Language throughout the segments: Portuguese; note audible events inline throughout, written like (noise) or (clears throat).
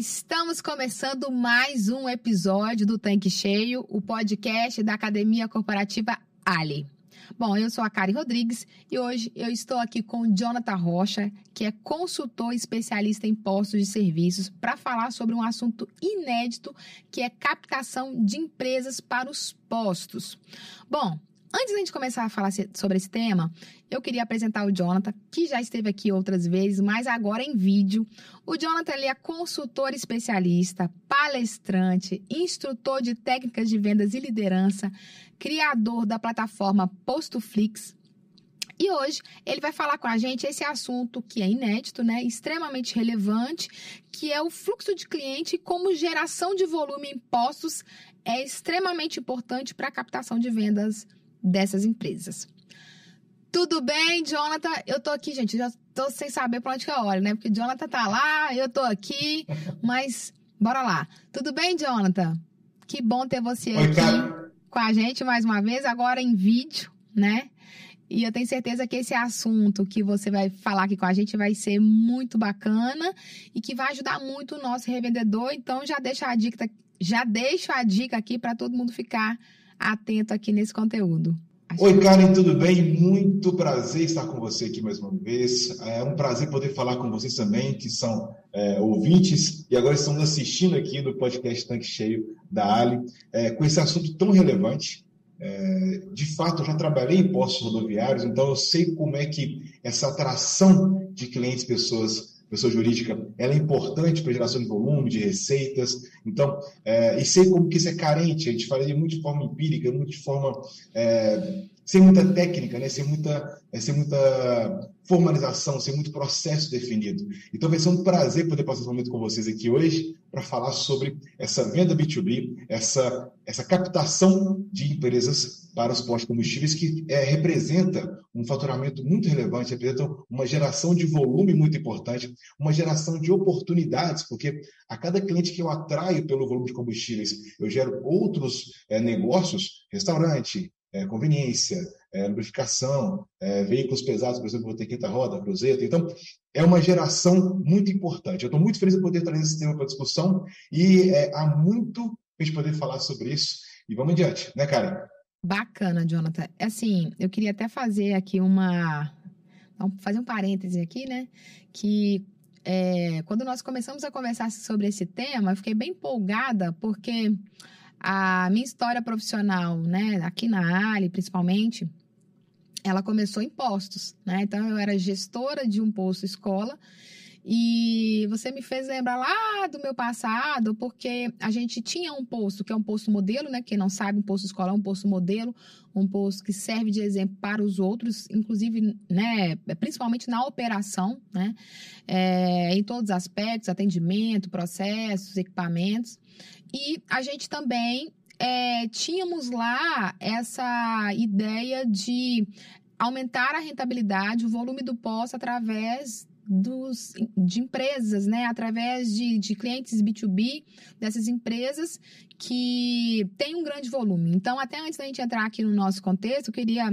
Estamos começando mais um episódio do Tanque Cheio, o podcast da Academia Corporativa Ali. Bom, eu sou a Kari Rodrigues e hoje eu estou aqui com o Jonathan Rocha, que é consultor especialista em postos de serviços, para falar sobre um assunto inédito que é captação de empresas para os postos. Bom, Antes da gente começar a falar sobre esse tema, eu queria apresentar o Jonathan, que já esteve aqui outras vezes, mas agora em vídeo. O Jonathan é consultor especialista, palestrante, instrutor de técnicas de vendas e liderança, criador da plataforma PostoFlix. E hoje ele vai falar com a gente esse assunto que é inédito, né, extremamente relevante, que é o fluxo de cliente e como geração de volume em postos é extremamente importante para a captação de vendas dessas empresas. Tudo bem, Jonathan? Eu tô aqui, gente, já tô sem saber para onde que eu olho, né? Porque Jonathan tá lá, eu tô aqui, mas bora lá. Tudo bem, Jonathan? Que bom ter você aqui com a gente mais uma vez, agora em vídeo, né? E eu tenho certeza que esse assunto que você vai falar aqui com a gente vai ser muito bacana e que vai ajudar muito o nosso revendedor. Então já deixa a dica, já deixo a dica aqui para todo mundo ficar atento aqui nesse conteúdo. Acho Oi, Karen, tudo bem? Muito prazer estar com você aqui mais uma vez. É um prazer poder falar com vocês também, que são é, ouvintes e agora estão assistindo aqui do podcast Tanque Cheio da Ali, é, com esse assunto tão relevante. É, de fato, eu já trabalhei em postos rodoviários, então eu sei como é que essa atração de clientes, pessoas pessoa jurídica, ela é importante para geração de volume, de receitas. Então, é, e sei como que isso é carente. A gente fala de muito de forma empírica, muito de forma é, sem muita técnica, né? sem, muita, é, sem muita formalização, sem muito processo definido. Então vai ser um prazer poder passar esse momento com vocês aqui hoje para falar sobre essa venda B2B, essa, essa captação de empresas para os postos combustíveis que é, representa um faturamento muito relevante, representa uma geração de volume muito importante, uma geração de oportunidades, porque a cada cliente que eu atraio pelo volume de combustíveis, eu gero outros é, negócios, restaurante, é, conveniência, é, lubrificação, é, veículos pesados, por exemplo, vou ter quinta roda, cruzeta. Então, é uma geração muito importante. Eu estou muito feliz de poder trazer esse tema para discussão e é, há muito a gente poder falar sobre isso. E vamos adiante, né, Karen? Bacana, Jonathan. Assim, eu queria até fazer aqui uma. fazer um parêntese aqui, né? Que é, quando nós começamos a conversar sobre esse tema, eu fiquei bem empolgada, porque a minha história profissional, né, aqui na Ali, principalmente, ela começou em postos, né? Então eu era gestora de um posto escola e você me fez lembrar lá do meu passado, porque a gente tinha um posto, que é um posto modelo, né? Quem não sabe, um posto escolar é um posto modelo, um posto que serve de exemplo para os outros, inclusive, né? Principalmente na operação, né? É, em todos os aspectos, atendimento, processos, equipamentos. E a gente também é, tínhamos lá essa ideia de aumentar a rentabilidade, o volume do posto através dos, de empresas, né? Através de, de clientes B2B dessas empresas que têm um grande volume. Então, até antes da gente entrar aqui no nosso contexto, eu queria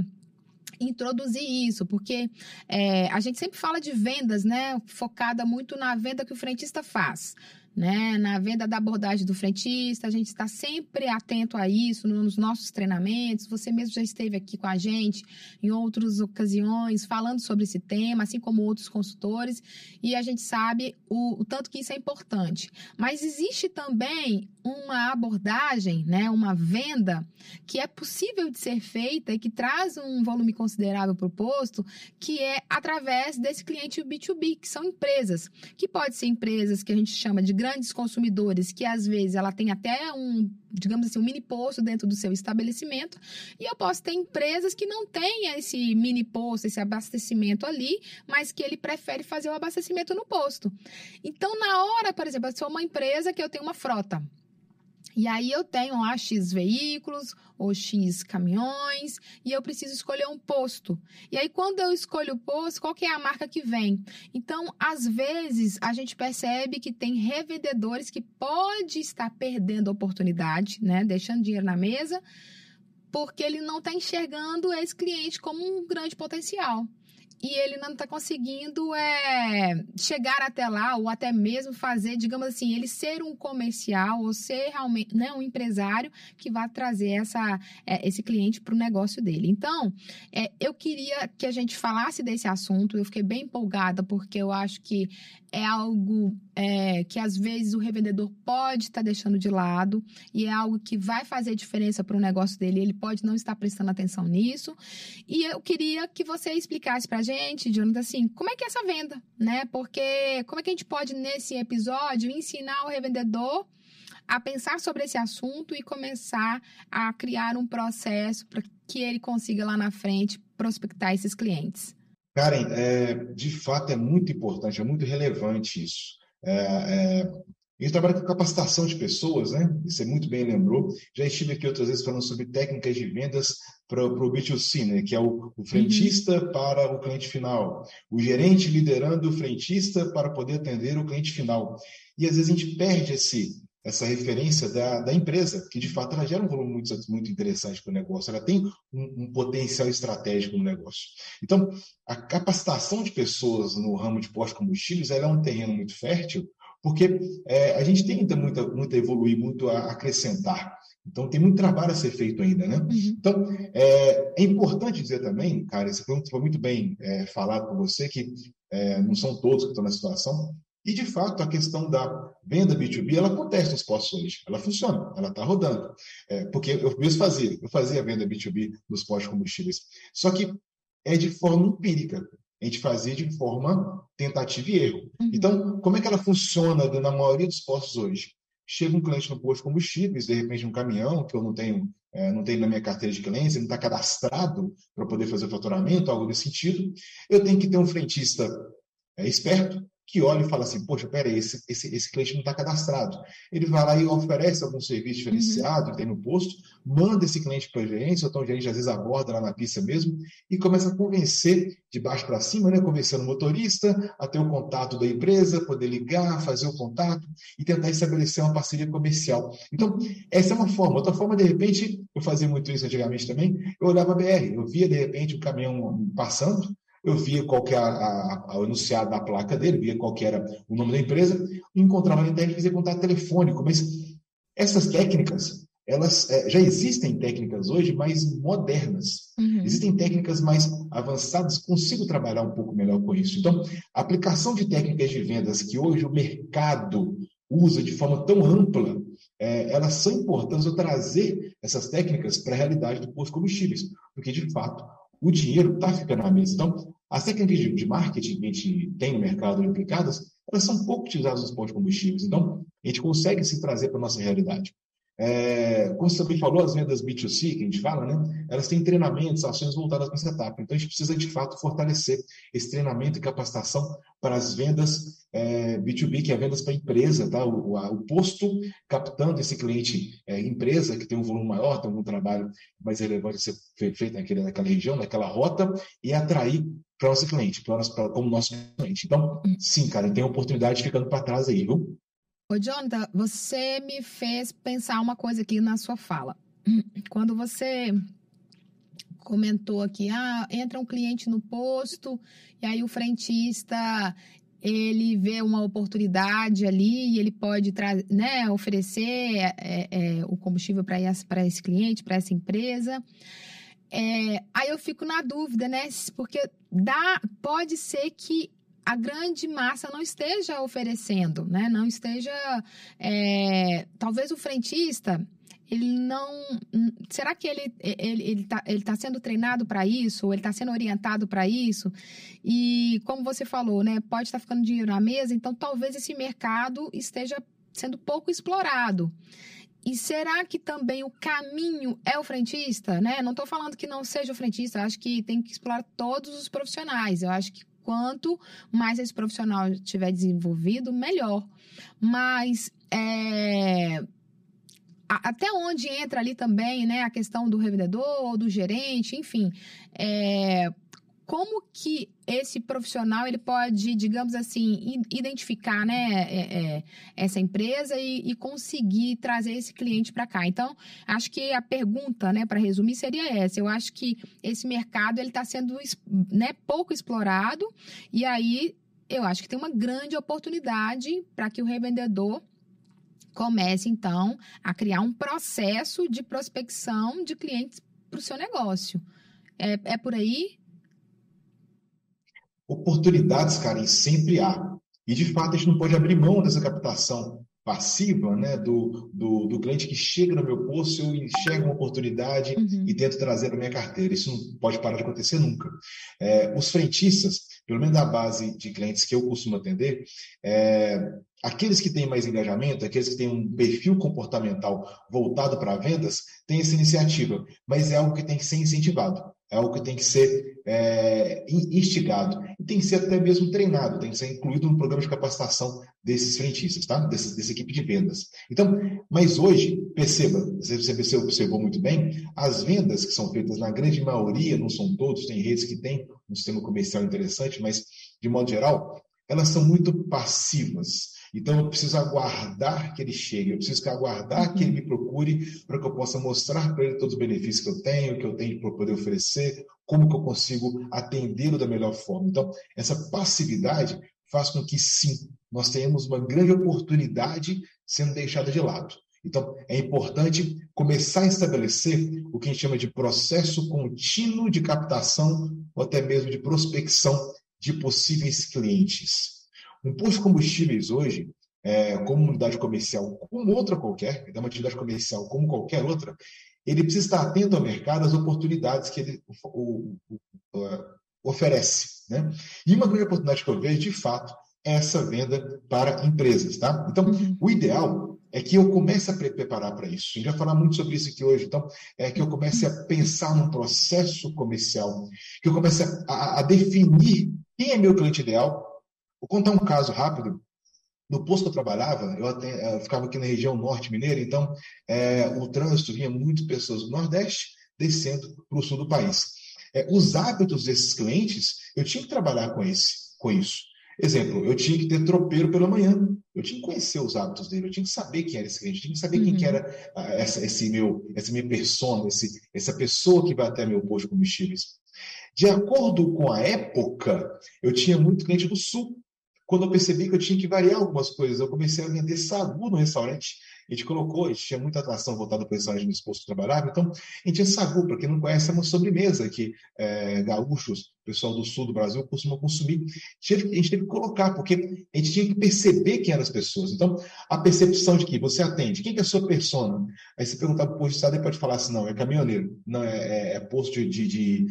introduzir isso, porque é, a gente sempre fala de vendas, né? Focada muito na venda que o frentista faz né? Na venda da abordagem do frentista, a gente está sempre atento a isso nos nossos treinamentos. Você mesmo já esteve aqui com a gente em outras ocasiões falando sobre esse tema, assim como outros consultores, e a gente sabe o, o tanto que isso é importante. Mas existe também uma abordagem, né, uma venda que é possível de ser feita e que traz um volume considerável para o posto, que é através desse cliente B2B, que são empresas, que pode ser empresas que a gente chama de grandes consumidores, que às vezes ela tem até um, digamos assim, um mini posto dentro do seu estabelecimento, e eu posso ter empresas que não têm esse mini posto, esse abastecimento ali, mas que ele prefere fazer o abastecimento no posto. Então, na hora, por exemplo, eu sou uma empresa que eu tenho uma frota, e aí eu tenho lá X veículos ou X caminhões e eu preciso escolher um posto. E aí quando eu escolho o posto, qual que é a marca que vem? Então, às vezes a gente percebe que tem revendedores que pode estar perdendo a oportunidade, né, deixando dinheiro na mesa, porque ele não está enxergando esse cliente como um grande potencial. E ele não está conseguindo é, chegar até lá ou até mesmo fazer, digamos assim, ele ser um comercial ou ser realmente né, um empresário que vai trazer essa, é, esse cliente para o negócio dele. Então, é, eu queria que a gente falasse desse assunto. Eu fiquei bem empolgada porque eu acho que é algo é, que às vezes o revendedor pode estar tá deixando de lado e é algo que vai fazer diferença para o negócio dele. Ele pode não estar prestando atenção nisso. E eu queria que você explicasse para a gente, Jonathan, assim, como é que é essa venda, né? Porque como é que a gente pode, nesse episódio, ensinar o revendedor a pensar sobre esse assunto e começar a criar um processo para que ele consiga lá na frente prospectar esses clientes? Karen, é, de fato é muito importante, é muito relevante isso. É, é, a gente trabalha com capacitação de pessoas, né? Você muito bem lembrou. Já estive aqui outras vezes falando sobre técnicas de vendas para o B2C, né? Que é o, o frentista uhum. para o cliente final, o gerente liderando o frentista para poder atender o cliente final. E às vezes a gente perde esse, essa referência da, da empresa, que de fato ela gera um volume muito, muito interessante para o negócio, ela tem um, um, potencial estratégico no negócio. Então, a capacitação de pessoas no ramo de pós-combustíveis é um terreno muito fértil, porque é, a gente tem ainda muito, muito a evoluir, muito a acrescentar. Então, tem muito trabalho a ser feito ainda, né? Uhum. Então, é, é, importante dizer também, cara, isso foi muito bem é, falado por você, que é, não são todos que estão na situação, e, de fato, a questão da venda B2B, ela acontece nos postos hoje. Ela funciona, ela está rodando. É, porque eu mesmo fazia, eu fazia a venda B2B nos postos de combustíveis. Só que é de forma empírica. A gente fazia de forma tentativa e erro. Uhum. Então, como é que ela funciona na maioria dos postos hoje? Chega um cliente no posto de combustíveis, de repente um caminhão que eu não tenho, é, não tenho na minha carteira de clientes, ele não está cadastrado para poder fazer o faturamento, algo nesse sentido. Eu tenho que ter um frentista é, esperto, que olha e fala assim, poxa, peraí, esse, esse, esse cliente não está cadastrado. Ele vai lá e oferece algum serviço diferenciado uhum. que tem no posto, manda esse cliente para a gerência, ou então o gerente às vezes aborda lá na pista mesmo, e começa a convencer de baixo para cima, né, convencendo o motorista a ter o contato da empresa, poder ligar, fazer o contato e tentar estabelecer uma parceria comercial. Então, essa é uma forma. Outra forma, de repente, eu fazia muito isso antigamente também, eu olhava a BR, eu via de repente o caminhão passando, eu via qual que era a, a, o enunciado da placa dele, via qual que era o nome da empresa, encontrava na internet e fazia contato telefônico. Mas essas técnicas, elas é, já existem técnicas hoje mais modernas. Uhum. Existem técnicas mais avançadas, consigo trabalhar um pouco melhor com isso. Então, a aplicação de técnicas de vendas que hoje o mercado usa de forma tão ampla, é, elas são importantes eu trazer essas técnicas para a realidade do posto de combustíveis, porque de fato o dinheiro está ficando na mesa. Então, as técnicas de, marketing que a gente tem no mercado implicadas, elas são pouco utilizadas nos postos de combustíveis. Então, a gente consegue se trazer para a nossa realidade. É, como você também falou, as vendas B2C, que a gente fala, né? Elas têm treinamentos, ações voltadas para essa etapa. Então, a gente precisa, de fato, fortalecer esse treinamento e capacitação para as vendas é, B2B, que é vendas para empresa, tá? O, o, posto captando esse cliente é, empresa, que tem um volume maior, tem um trabalho mais relevante a ser feito naquele, naquela região, naquela rota, e atrair para o nosso cliente, para pra, como nosso cliente. Então, sim, cara, tem oportunidade ficando para trás aí, viu? Ô, Jonathan, você me fez pensar uma coisa aqui na sua fala. (clears throat) Quando você comentou aqui, ah, entra um cliente no posto e aí o frentista ele vê uma oportunidade ali e ele pode né, oferecer é, é, o combustível para esse cliente, para essa empresa. É, aí eu fico na dúvida, né? Porque dá, pode ser que a grande massa não esteja oferecendo, né? Não esteja. É, talvez o frentista ele não. Será que ele ele ele está ele tá sendo treinado para isso? Ou ele está sendo orientado para isso? E como você falou, né? Pode estar tá ficando dinheiro na mesa, então talvez esse mercado esteja sendo pouco explorado. E será que também o caminho é o frentista, né? Não estou falando que não seja o frentista, acho que tem que explorar todos os profissionais. Eu acho que quanto mais esse profissional tiver desenvolvido, melhor. Mas é, até onde entra ali também né, a questão do revendedor, do gerente, enfim. É, como que esse profissional ele pode, digamos assim, identificar né, é, é, essa empresa e, e, conseguir trazer esse cliente para cá? Então, acho que a pergunta, né, para resumir, seria essa. Eu acho que esse mercado ele está sendo né, pouco explorado e aí eu acho que tem uma grande oportunidade para que o revendedor comece, então, a criar um processo de prospecção de clientes para o seu negócio. É, é por aí? Oportunidades, Karen, sempre há. E, de fato, a gente não pode abrir mão dessa captação passiva né, do, do, do cliente que chega no meu posto, eu enxergo uma oportunidade uhum. e tento trazer para minha carteira. Isso não pode parar de acontecer nunca. É, os frentistas, pelo menos da base de clientes que eu costumo atender, é, aqueles que têm mais engajamento, aqueles que têm um perfil comportamental voltado para vendas, têm essa iniciativa, mas é algo que tem que ser incentivado. É algo que tem que ser é, instigado e tem que ser até mesmo treinado, tem que ser incluído no programa de capacitação desses frentistas, tá? Dessa, dessa equipe de vendas. Então, mas hoje, perceba, você observou muito bem, as vendas que são feitas na grande maioria, não são todos, tem redes que têm um sistema comercial interessante, mas de modo geral, elas são muito passivas. Então, eu preciso aguardar que ele chegue, eu preciso aguardar que ele me procure para que eu possa mostrar para ele todos os benefícios que eu tenho, que eu tenho para poder oferecer, como que eu consigo atendê-lo da melhor forma. Então, essa passividade faz com que, sim, nós tenhamos uma grande oportunidade sendo deixada de lado. Então, é importante começar a estabelecer o que a gente chama de processo contínuo de captação ou até mesmo de prospecção de possíveis clientes. Um posto de combustíveis hoje, é, como unidade comercial, como outra qualquer, é uma atividade comercial como qualquer outra, ele precisa estar atento ao mercado, às oportunidades que ele o, o, o, oferece. Né? E uma grande oportunidade que eu vejo, de fato, é essa venda para empresas. Tá? Então, uhum. o ideal é que eu comece a preparar para isso. A gente vai falar muito sobre isso aqui hoje. Então, é que eu comece a pensar num processo comercial, que eu comece a, a definir quem é meu cliente ideal, Vou contar um caso rápido. No posto que eu trabalhava, eu, até, eu ficava aqui na região norte mineira, então é, o trânsito vinha muito pessoas do Nordeste descendo para o sul do país. É, os hábitos desses clientes, eu tinha que trabalhar com, esse, com isso. Exemplo, eu tinha que ter tropeiro pela manhã. Eu tinha que conhecer os hábitos dele, eu tinha que saber quem era esse cliente, eu tinha que saber uhum. quem que uhum. era uh, essa, esse meu, essa minha persona, esse, essa pessoa que vai até meu posto de combustíveis. De acordo com a época, eu tinha muito cliente do sul. Quando eu percebi que eu tinha que variar algumas coisas, eu comecei a vender sagu no restaurante. A gente colocou, a gente tinha muita atração voltada para o restaurante no exposto que trabalhava, então a gente tinha sagu, para quem não conhece, é uma sobremesa que é, gaúchos pessoal do sul do Brasil costuma consumir. A gente teve que colocar, porque a gente tinha que perceber quem eram as pessoas. Então, a percepção de que você atende, quem que é a sua persona? Aí você perguntar para o posto de estado, ele pode falar assim, não, é caminhoneiro, não é, é, é posto de, de, de,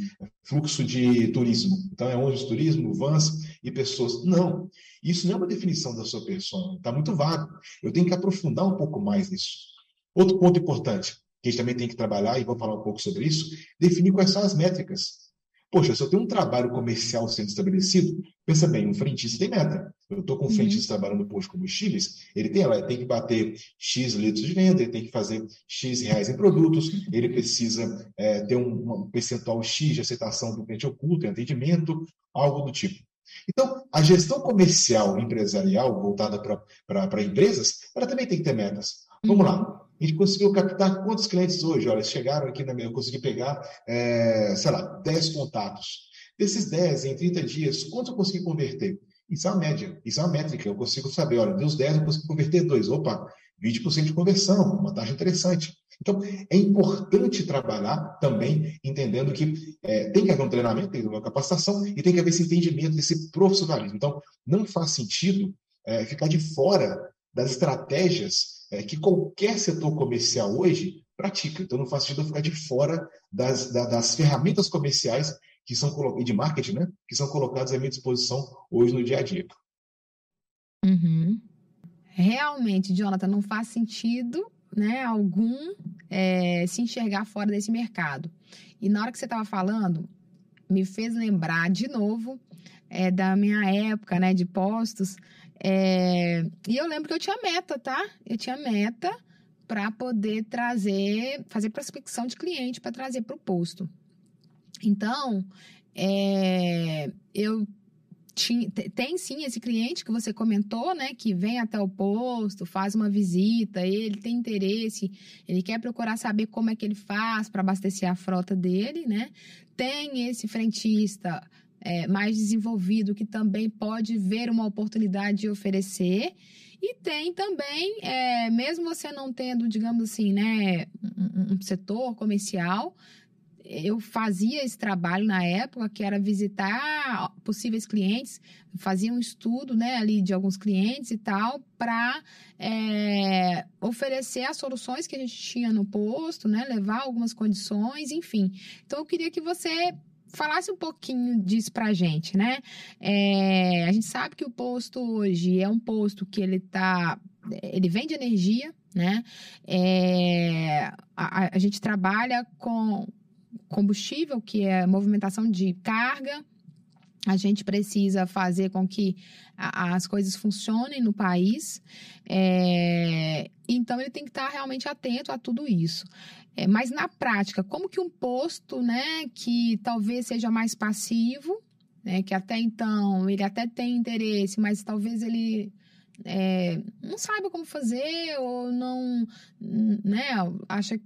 fluxo de turismo. Então, é ônibus turismo, vans e pessoas. Não, isso não é uma definição da sua persona, está muito vago. Eu tenho que aprofundar um pouco mais nisso. Outro ponto importante, que a gente também tem que trabalhar, e vou falar um pouco sobre isso, definir quais são as métricas. Poxa, se eu tenho um trabalho comercial sendo estabelecido, pensa bem, um frentista tem meta. Eu estou com um uhum. frentista trabalhando no posto de combustíveis, ele tem, ela tem que bater X litros de venda, ele tem que fazer X reais em produtos, ele precisa é, ter um, um, percentual X de aceitação do cliente oculto, em atendimento, algo do tipo. Então, a gestão comercial empresarial voltada para empresas, ela também tem que ter metas. Vamos uhum. lá. A gente conseguiu captar quantos clientes hoje? Olha, chegaram aqui na minha, eu consegui pegar, é, sei lá, 10 contatos. Desses 10, em 30 dias, quanto eu consegui converter? Isso é uma média, isso é uma métrica. Eu consigo saber, olha, dos 10 eu consegui converter 2. Opa, 20% de conversão, uma taxa interessante. Então, é importante trabalhar também entendendo que é, tem que haver um treinamento, tem que haver uma capacitação e tem que haver esse entendimento desse profissionalismo. Então, não faz sentido é, ficar de fora das estratégias é, que qualquer setor comercial hoje pratica. Então não faz sentido ficar de fora das, das, das ferramentas comerciais que são e de marketing, né, que são colocadas à minha disposição hoje no dia a dia. Uhum. Realmente, Jonathan, não faz sentido né, algum é, se enxergar fora desse mercado. E na hora que você estava falando, me fez lembrar de novo é, da minha época né, de postos, é, e eu lembro que eu tinha meta, tá? Eu tinha meta para poder trazer, fazer prospecção de cliente para trazer para o posto. Então, é, tem sim esse cliente que você comentou, né, que vem até o posto, faz uma visita, ele tem interesse, ele quer procurar saber como é que ele faz para abastecer a frota dele, né? Tem esse frentista é, mais desenvolvido que também pode ver uma oportunidade de oferecer. E tem também, é, mesmo você não tendo, digamos assim, né, um, um setor comercial, eu fazia esse trabalho na época, que era visitar possíveis clientes, fazia um estudo né, ali de alguns clientes e tal, para é, oferecer as soluções que a gente tinha no posto, né, levar algumas condições, enfim. Então, eu queria que você falasse um pouquinho disso para a gente, né? É, a gente sabe que o posto hoje é um posto que ele tá, ele vende energia, né? É, a, a gente trabalha com combustível, que é movimentação de carga. A gente precisa fazer com que as coisas funcionem no país. É, então, ele tem que estar realmente atento a tudo isso. É, mas, na prática, como que um posto, né, que talvez seja mais passivo, né, que até então ele até tem interesse, mas talvez ele é, não saiba como fazer ou não, né, acha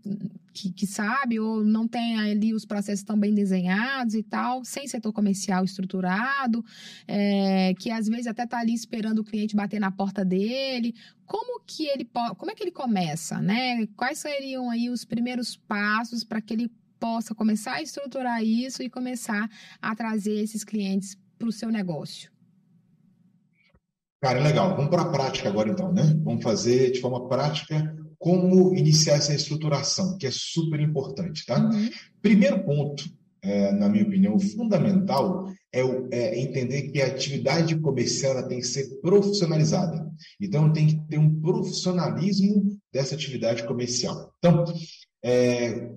que, que, sabe ou não tem ali os processos tão bem desenhados e tal, sem setor comercial estruturado, é, que às vezes até está ali esperando o cliente bater na porta dele. Como que ele como é que ele começa, né? Quais seriam aí os primeiros passos para que ele possa começar a estruturar isso e começar a trazer esses clientes para o seu negócio? Cara, legal. Vamos para a prática agora, então, né? Vamos fazer de forma prática como iniciar essa estruturação, que é super importante, tá? Uhum. Primeiro ponto, é, na minha opinião, fundamental é, o, é, entender que a atividade comercial tem que ser profissionalizada. Então, tem que ter um profissionalismo dessa atividade comercial. Então, é,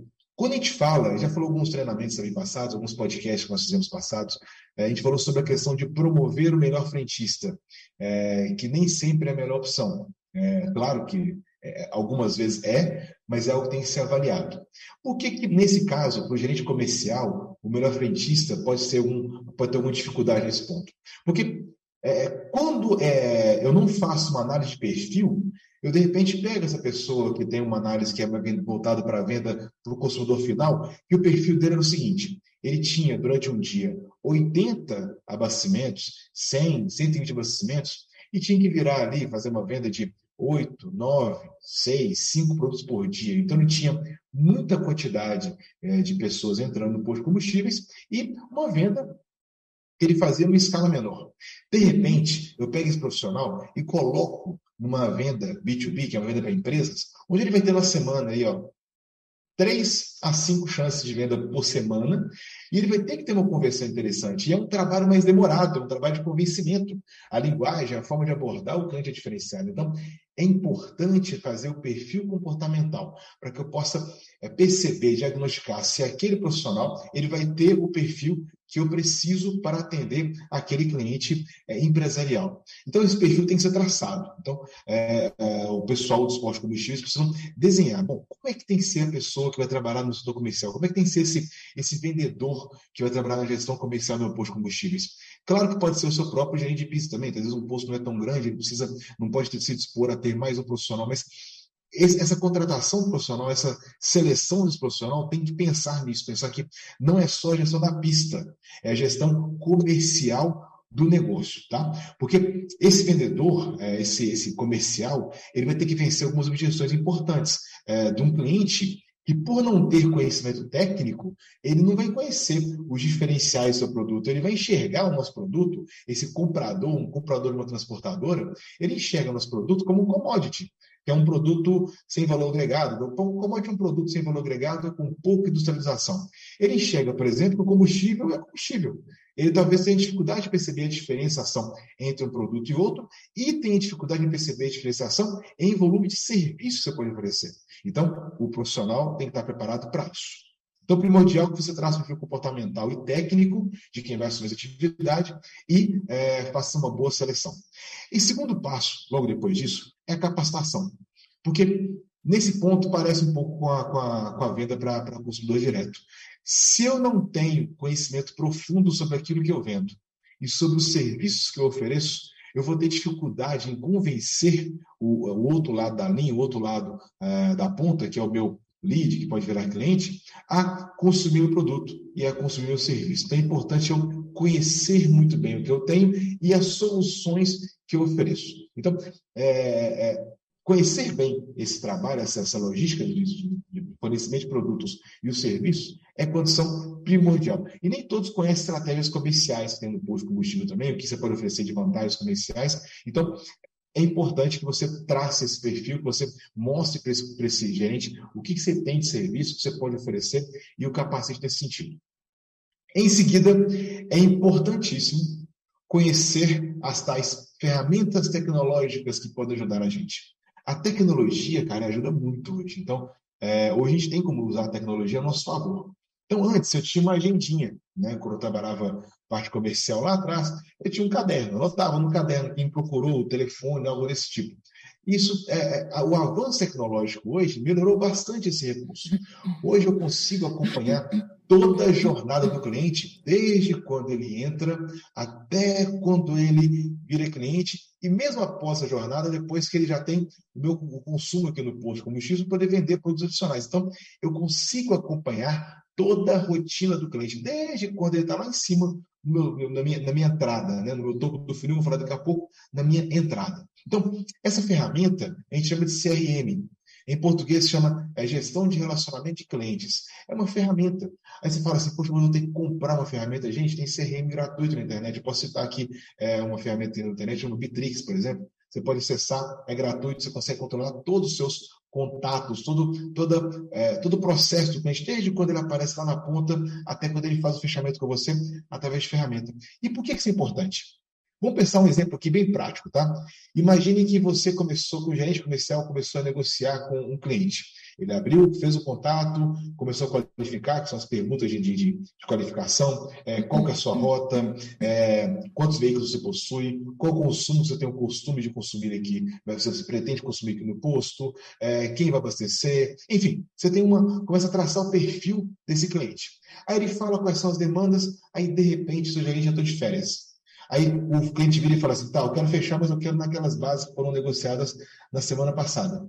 quando a gente fala, já falou alguns treinamentos também passados, alguns podcasts que nós fizemos passados, é, a gente falou sobre a questão de promover o melhor frentista, é, que nem sempre é a melhor opção. É, claro que é, algumas vezes é, mas é algo que tem que ser avaliado. Por que, que nesse caso, para o gerente comercial, o melhor frentista pode, ser um, pode ter alguma dificuldade nesse ponto? Porque é, quando é, eu não faço uma análise de perfil, eu, de repente, pego essa pessoa que tem uma análise que é voltada para a venda para o consumidor final, e o perfil dele era o seguinte: ele tinha, durante um dia, 80 abastecimentos, 100, 120 abastecimentos, e tinha que virar ali, fazer uma venda de 8, 9, 6, 5 produtos por dia. Então, ele tinha muita quantidade é, de pessoas entrando no posto de combustíveis e uma venda que ele fazia numa escala menor. De repente, eu pego esse profissional e coloco numa venda B2B, que é uma venda para empresas, onde ele vai ter uma semana aí, ó, três a cinco chances de venda por semana, e ele vai ter que ter uma conversão interessante. E é um trabalho mais demorado, é um trabalho de convencimento. A linguagem, a forma de abordar o cliente é diferenciada. Então, é importante fazer o perfil comportamental para que eu possa é, perceber, diagnosticar se aquele profissional ele vai ter o perfil que eu preciso para atender aquele cliente é, empresarial. Então, esse perfil tem que ser traçado. Então, é, é, o pessoal dos postos combustíveis precisam desenhar. Bom, como é que tem que ser a pessoa que vai trabalhar no setor comercial? Como é que tem que ser esse, esse vendedor que vai trabalhar na gestão comercial no posto de combustíveis? Claro que pode ser o seu próprio gerente de pista também. Às vezes um posto não é tão grande, ele precisa, não pode se dispor a ter mais um profissional, mas essa contratação profissional, essa seleção desse profissional tem que pensar nisso, pensar que não é só a gestão da pista, é a gestão comercial do negócio, tá? Porque esse vendedor, é, esse, esse comercial, ele vai ter que vencer algumas objeções importantes é, de um cliente que por não ter conhecimento técnico, ele não vai conhecer os diferenciais do seu produto, ele vai enxergar o nosso produto, esse comprador, um comprador de uma transportadora, ele enxerga o nosso produto como um commodity que é um produto sem valor agregado. Como é que um produto sem valor agregado é com pouca industrialização? Ele enxerga, por exemplo, que o combustível é combustível. Ele talvez tenha dificuldade de perceber a diferenciação entre um produto e outro e tenha dificuldade de perceber a diferenciação em volume de serviço que você pode oferecer. Então, o profissional tem que estar preparado para isso. Então, primordial que você traça um perfil comportamental e técnico de quem vai assumir essa atividade e é, faça uma boa seleção. E segundo passo, logo depois disso, é a capacitação. Porque Nesse ponto, parece um pouco com a, com a, com a venda para consumidor direto. Se eu não tenho conhecimento profundo sobre aquilo que eu vendo e sobre os serviços que eu ofereço, eu vou ter dificuldade em convencer o, o outro lado da linha, o outro lado uh, da ponta, que é o meu lead, que pode virar cliente, a consumir o produto e a consumir o serviço. Então é importante eu conhecer muito bem o que eu tenho e as soluções que eu ofereço. Então, é, é, conhecer bem esse trabalho, essa, essa logística de, de, fornecimento de produtos e os serviços é condição primordial. E nem todos conhecem estratégias comerciais que tem no posto de combustível também, o que você pode oferecer de vantagens comerciais. Então, é importante que você trace esse perfil, que você mostre para esse, esse, gerente o que, que você tem de serviço que você pode oferecer e o capacete nesse sentido. Em seguida, é importantíssimo conhecer as tais ferramentas tecnológicas que podem ajudar a gente. A tecnologia, cara, ajuda muito hoje. Então, é, hoje a gente tem como usar a tecnologia a nosso favor. Então, antes eu tinha uma agendinha, né? Quando eu trabalhava parte comercial lá atrás, eu tinha um caderno, anotava no caderno quem procurou, o telefone, algo desse tipo. Isso, é, é, o avanço tecnológico hoje melhorou bastante esse recurso. Hoje eu consigo acompanhar toda a jornada do cliente, desde quando ele entra até quando ele vira cliente, e mesmo após a jornada, depois que ele já tem o meu o consumo aqui no posto de combustível, poder vender produtos adicionais. Então, eu consigo acompanhar toda a rotina do cliente, desde quando ele está lá em cima, meu, na, minha, na minha entrada, né? no meu topo do funil, vou falar daqui a pouco, na minha entrada. Então, essa ferramenta a gente chama de CRM. Em português chama é, gestão de relacionamento de clientes. É uma ferramenta. Aí você fala assim, poxa, mas eu tenho que comprar uma ferramenta. Gente, tem CRM gratuito na internet. Eu posso citar aqui é, uma ferramenta na internet, chama Bitrix, por exemplo. Você pode acessar, é gratuito, você consegue controlar todos os seus contatos, todo, toda, é, todo o processo do cliente, desde quando ele aparece lá na ponta até quando ele faz o fechamento com você, através de ferramenta. E por que isso é importante? Vamos pensar um exemplo aqui bem prático, tá? Imagine que você começou, com o gerente comercial começou a negociar com um cliente. Ele abriu, fez o contato, começou a qualificar, que são as perguntas de, de, de qualificação, é, qual que é a sua rota, é, quantos veículos você possui, qual consumo você tem o costume de consumir aqui, você pretende consumir aqui no posto, é, quem vai abastecer, enfim, você tem uma, começa a traçar o perfil desse cliente. Aí ele fala quais são as demandas, aí de repente o seu gerente já está de férias. Aí o cliente vira e fala assim: tá, eu quero fechar, mas eu quero naquelas bases que foram negociadas na semana passada.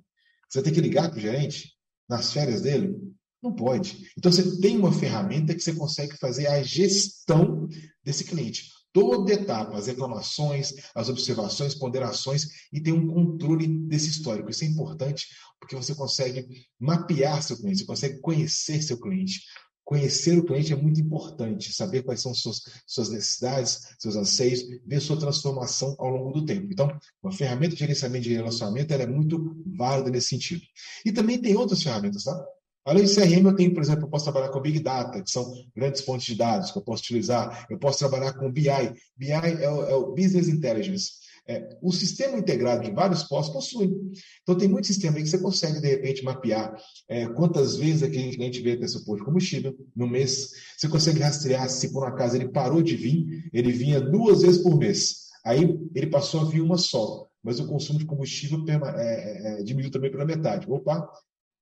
Você tem que ligar para o gerente nas férias dele? Não pode. Então você tem uma ferramenta que você consegue fazer a gestão desse cliente. Toda etapa, as reclamações, as observações, ponderações e tem um controle desse histórico. Isso é importante porque você consegue mapear seu cliente, você consegue conhecer seu cliente. Conhecer o cliente é muito importante, saber quais são suas, suas necessidades, seus anseios, ver sua transformação ao longo do tempo. Então, uma ferramenta de gerenciamento de relacionamento é muito válida nesse sentido. E também tem outras ferramentas, tá? Além de CRM, eu tenho, por exemplo, eu posso trabalhar com Big Data, que são grandes fontes de dados que eu posso utilizar. Eu posso trabalhar com BI. BI é o, é o Business Intelligence. É, o sistema integrado de vários postos possui. Então, tem muito sistema aí que você consegue, de repente, mapear é, quantas vezes aquele cliente veio até seu posto de combustível no mês. Você consegue rastrear se, por um acaso, ele parou de vir, ele vinha duas vezes por mês. Aí, ele passou a vir uma só, mas o consumo de combustível é, é, é, diminuiu também pela metade. Opa,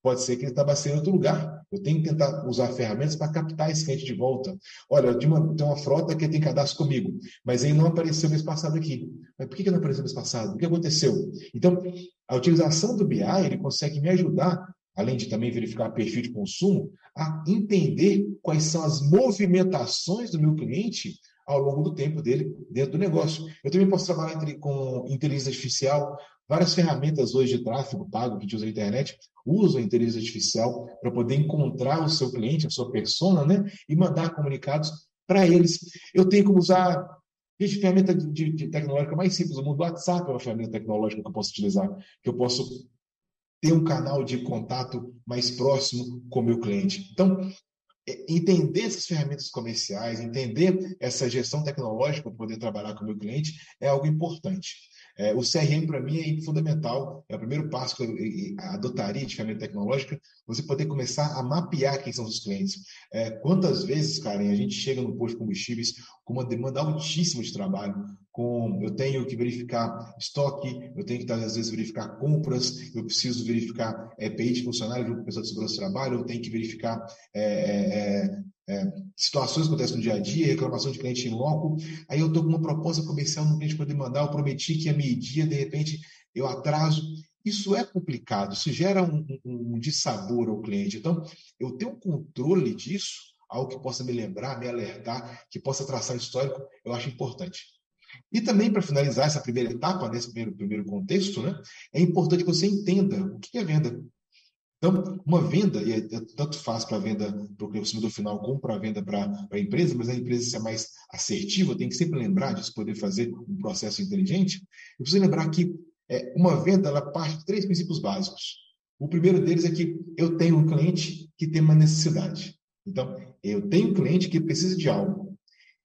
Pode ser que ele está abastecendo em outro lugar. Eu tenho que tentar usar ferramentas para captar esse cliente de volta. Olha, tem uma, uma frota que tem cadastro comigo, mas ele não apareceu mês passado aqui. Mas por que, que não apareceu mês passado? O que aconteceu? Então, a utilização do BI ele consegue me ajudar, além de também verificar perfil de consumo, a entender quais são as movimentações do meu cliente ao longo do tempo dele dentro do negócio. Eu também posso trabalhar com inteligência artificial, várias ferramentas hoje de tráfego pago que a usa na internet usam a inteligência artificial para poder encontrar o seu cliente, a sua persona, né? E mandar comunicados para eles. Eu tenho como usar Gente, ferramenta de, de, tecnológica mais simples do mundo, o WhatsApp é uma ferramenta tecnológica que eu posso utilizar, que eu posso ter um canal de contato mais próximo com o meu cliente. Então, é, entender essas ferramentas comerciais, entender essa gestão tecnológica para poder trabalhar com o meu cliente é algo importante. É, o CRM, para mim, é fundamental. É o primeiro passo que eu adotaria de ferramenta tecnológica, você poder começar a mapear quem são os clientes. É, quantas vezes, Karen, a gente chega no posto de combustíveis com uma demanda altíssima de trabalho, com eu tenho que verificar estoque, eu tenho que às vezes verificar compras, eu preciso verificar é, PI de funcionário junto com pessoa de segurança do trabalho, eu tenho que verificar é, é, é, situações que acontecem no dia a dia, reclamação de cliente em loco. Aí eu estou com uma proposta comercial no cliente poder mandar, eu prometi que ia medir, de repente eu atraso. Isso é complicado, isso gera um, um, um dissabor ao cliente. Então, eu tenho um controle disso, algo que possa me lembrar, me alertar, que possa traçar histórico, eu acho importante. E também, para finalizar essa primeira etapa, nesse primeiro, primeiro contexto, né, é importante que você entenda o que é venda. Então, uma venda, e é, é tanto faz para a venda para o consumidor final como para a venda para a empresa, mas a empresa ser mais assertiva, tem que sempre lembrar disso, poder fazer um processo inteligente. Eu preciso lembrar que é, uma venda ela parte de três princípios básicos. O primeiro deles é que eu tenho um cliente que tem uma necessidade. Então, eu tenho um cliente que precisa de algo.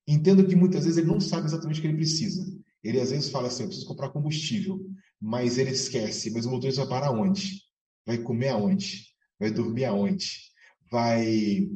Entendo que muitas vezes ele não sabe exatamente o que ele precisa. Ele às vezes fala assim: eu preciso comprar combustível, mas ele esquece. Mas o motorista vai parar onde? Vai comer aonde? Vai dormir aonde? Vai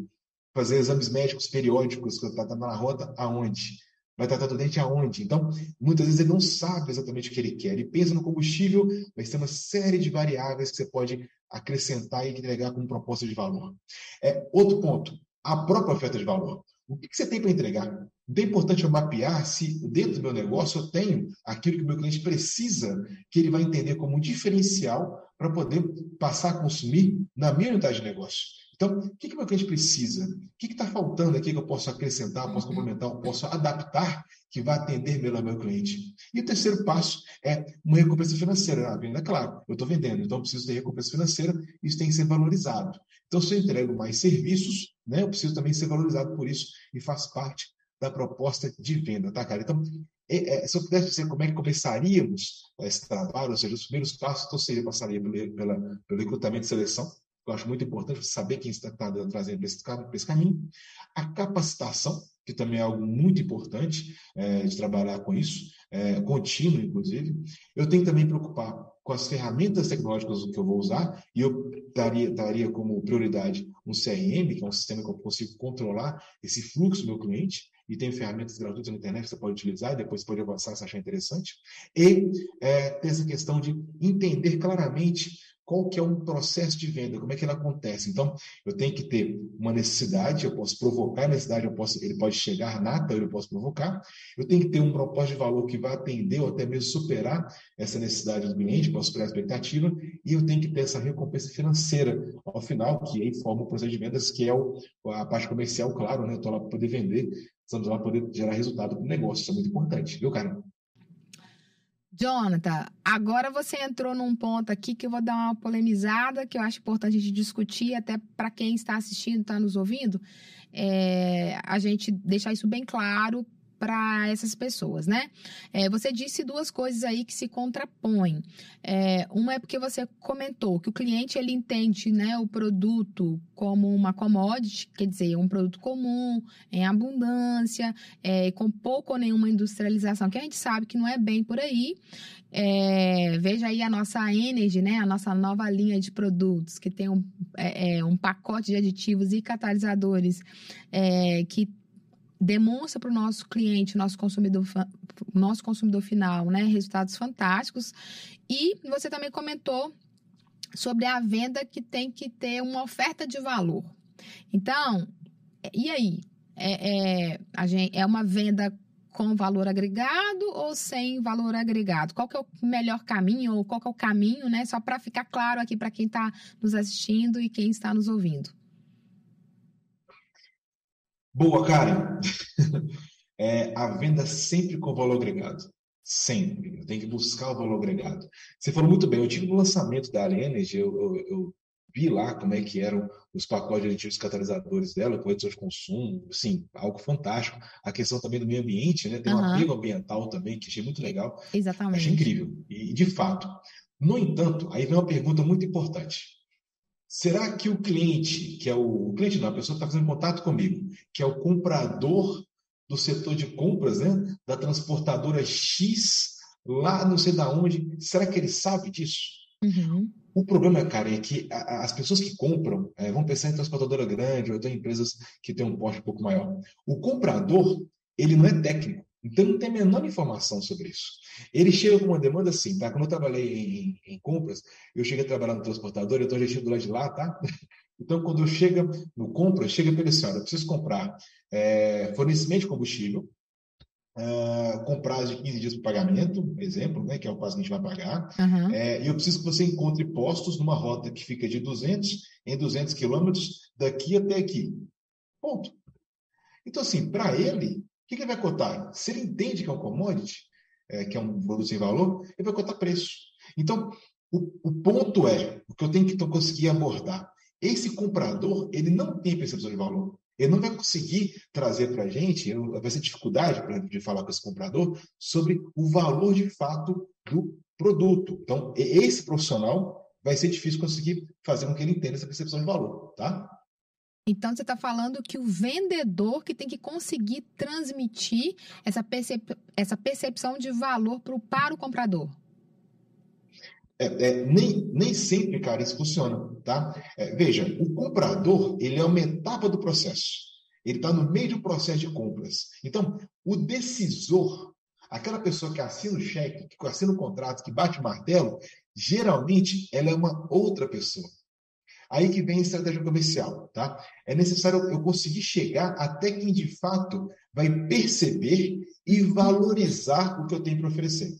fazer exames médicos periódicos quando está na rota aonde? Vai tratar do dente aonde? Então, muitas vezes ele não sabe exatamente o que ele quer. Ele pensa no combustível, mas tem uma série de variáveis que você pode acrescentar e entregar como proposta de valor. É, outro ponto, a própria oferta de valor. O que você tem para entregar? É importante eu mapear se dentro do meu negócio eu tenho aquilo que o meu cliente precisa, que ele vai entender como diferencial para poder passar a consumir na minha unidade de negócio. Então, o que, que meu cliente precisa? O que está faltando aqui que eu posso acrescentar, posso uhum. complementar, posso adaptar que vai atender melhor meu cliente? E o terceiro passo é uma recompensa financeira. A venda, é claro, eu estou vendendo, então eu preciso ter recompensa financeira, isso tem que ser valorizado. Então, se eu entrego mais serviços, né, eu preciso também ser valorizado por isso e faz parte da proposta de venda, tá, cara? Então, é, é, se eu pudesse dizer como é que começaríamos esse trabalho, ou seja, os primeiros passos, então seria, passaria pelo, pela, pelo recrutamento e seleção, eu acho muito importante saber quem está, está trazendo para esse, esse caminho. A capacitação, que também é algo muito importante é, de trabalhar com isso, é, contínuo, inclusive. Eu tenho também preocupar com as ferramentas tecnológicas que eu vou usar, e eu daria, daria como prioridade um CRM, que é um sistema que eu consigo controlar esse fluxo do meu cliente, e tem ferramentas gratuitas na internet que você pode utilizar e depois pode avançar se achar interessante. E é, tem essa questão de entender claramente qual que é um processo de venda, como é que ele acontece. Então, eu tenho que ter uma necessidade, eu posso provocar a necessidade, eu posso, ele pode chegar nata, eu posso provocar. Eu tenho que ter um propósito de valor que vai atender ou até mesmo superar essa necessidade do cliente, posso superar a expectativa, e eu tenho que ter essa recompensa financeira ao final, que aí forma o processo de vendas, que é o, a parte comercial, claro, né? Estou lá para poder vender, estamos lá para poder gerar resultado para o negócio, isso é muito importante, viu, cara? Jonathan, agora você entrou num ponto aqui que eu vou dar uma polemizada, que eu acho importante a gente discutir, até para quem está assistindo, está nos ouvindo, é, a gente deixar isso bem claro para essas pessoas, né? É, você disse duas coisas aí que se contrapõem. É, uma é porque você comentou que o cliente ele entende, né, o produto como uma commodity, quer dizer, um produto comum, em abundância, é, com pouco ou nenhuma industrialização, que a gente sabe que não é bem por aí. É, veja aí a nossa Energy, né, a nossa nova linha de produtos, que tem um, é, é, um pacote de aditivos e catalisadores é, que demonstra para o nosso cliente, nosso consumidor, nosso consumidor final, né, resultados fantásticos. E você também comentou sobre a venda que tem que ter uma oferta de valor. Então, e aí? É, é, a gente, é uma venda com valor agregado ou sem valor agregado? Qual que é o melhor caminho ou qual que é o caminho, né? Só para ficar claro aqui para quem está nos assistindo e quem está nos ouvindo. Boa, Karen. (laughs) É, a venda sempre com valor agregado. Sempre. Eu tenho que buscar o valor agregado. Você falou muito bem. Eu tive no lançamento da Energy, eu, eu, eu, vi lá como é que eram os pacotes de aditivos catalisadores dela, com redução de consumo, sim, algo fantástico. A questão também do meio ambiente, né? Tem uhum. um apego ambiental também, que achei muito legal. Exatamente. Achei incrível. E, de fato. No entanto, aí vem uma pergunta muito importante. Será que o cliente, que é o, o cliente não, a pessoa que está fazendo contato comigo, que é o comprador do setor de compras, né, da transportadora X, lá não sei da onde, será que ele sabe disso? Uhum. O problema, cara, é que as pessoas que compram, é, vão pensar em transportadora grande ou em empresas que têm um porte um pouco maior. O comprador, ele não é técnico, Então, não tem a menor informação sobre isso. Ele chega com uma demanda assim, tá? Quando eu trabalhei em, em compras, eu cheguei a trabalhar no transportador, então eu já chego do lado de lá, tá? (laughs) Então, quando eu chego no compra, chega para ele assim, olha, eu preciso comprar é, fornecimento de combustível, uh, com prazo de 15 dias para pagamento, exemplo, né, que é o prazo que a gente vai pagar, uhum. é, e eu preciso que você encontre postos numa rota que fica de 200 em 200 quilômetros daqui até aqui. Ponto. Então, assim, para ele, que, que ele vai cotar? Se ele entende que é um commodity, é, que é um produto sem valor, ele vai cotar preço. Então, o, o ponto é, o que eu tenho que conseguir abordar, esse comprador, ele não tem percepção de valor. Ele não vai conseguir trazer para a gente, vai ser dificuldade pra, de falar com esse comprador sobre o valor de fato do produto. Então, esse profissional vai ser difícil conseguir fazer com que ele entenda essa percepção de valor, tá? Então, você está falando que o vendedor que tem que conseguir transmitir essa, percep essa percepção de valor pro, para o comprador. É, é, nem, nem sempre, cara, isso funciona, tá? É, veja, o comprador, ele é uma etapa do processo. Ele está no meio do processo de compras. Então, o decisor, aquela pessoa que assina o cheque, que assina o contrato, que bate o martelo, geralmente ela é uma outra pessoa. Aí que vem a estratégia comercial, tá? É necessário eu conseguir chegar até quem de fato vai perceber e valorizar o que eu tenho para oferecer.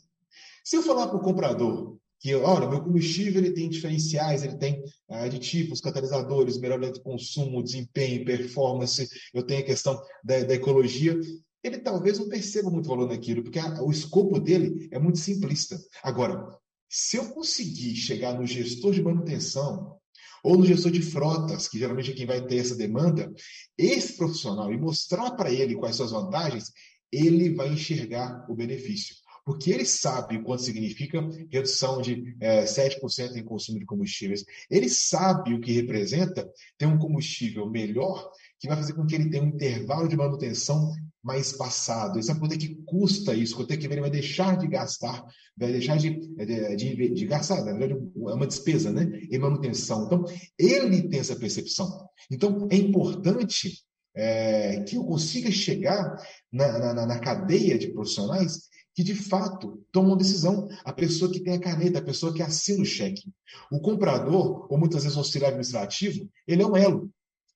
Se eu falar para o comprador, que, olha, meu combustível ele tem diferenciais, ele tem ah, aditivos, catalisadores, melhoria de consumo, desempenho, performance, eu tenho a questão da, da ecologia. Ele talvez não perceba muito valor naquilo, porque a, o escopo dele é muito simplista. Agora, se eu conseguir chegar no gestor de manutenção, ou no gestor de frotas, que geralmente é quem vai ter essa demanda, esse profissional e mostrar para ele quais são as vantagens, ele vai enxergar o benefício porque ele sabe o quanto significa redução de é, 7% em consumo de combustíveis. Ele sabe o que representa ter um combustível melhor, que vai fazer com que ele tenha um intervalo de manutenção mais passado. Ele sabe quanto é que custa isso, quanto é que ele vai deixar de gastar, vai deixar de, de, de, de gastar, na verdade, é uma despesa né, em manutenção. Então, ele tem essa percepção. Então, é importante é, que eu consiga chegar na, na, na cadeia de profissionais que de fato tomam decisão. A pessoa que tem a caneta, a pessoa que assina o cheque. O comprador, ou muitas vezes o auxiliar administrativo, ele é um elo.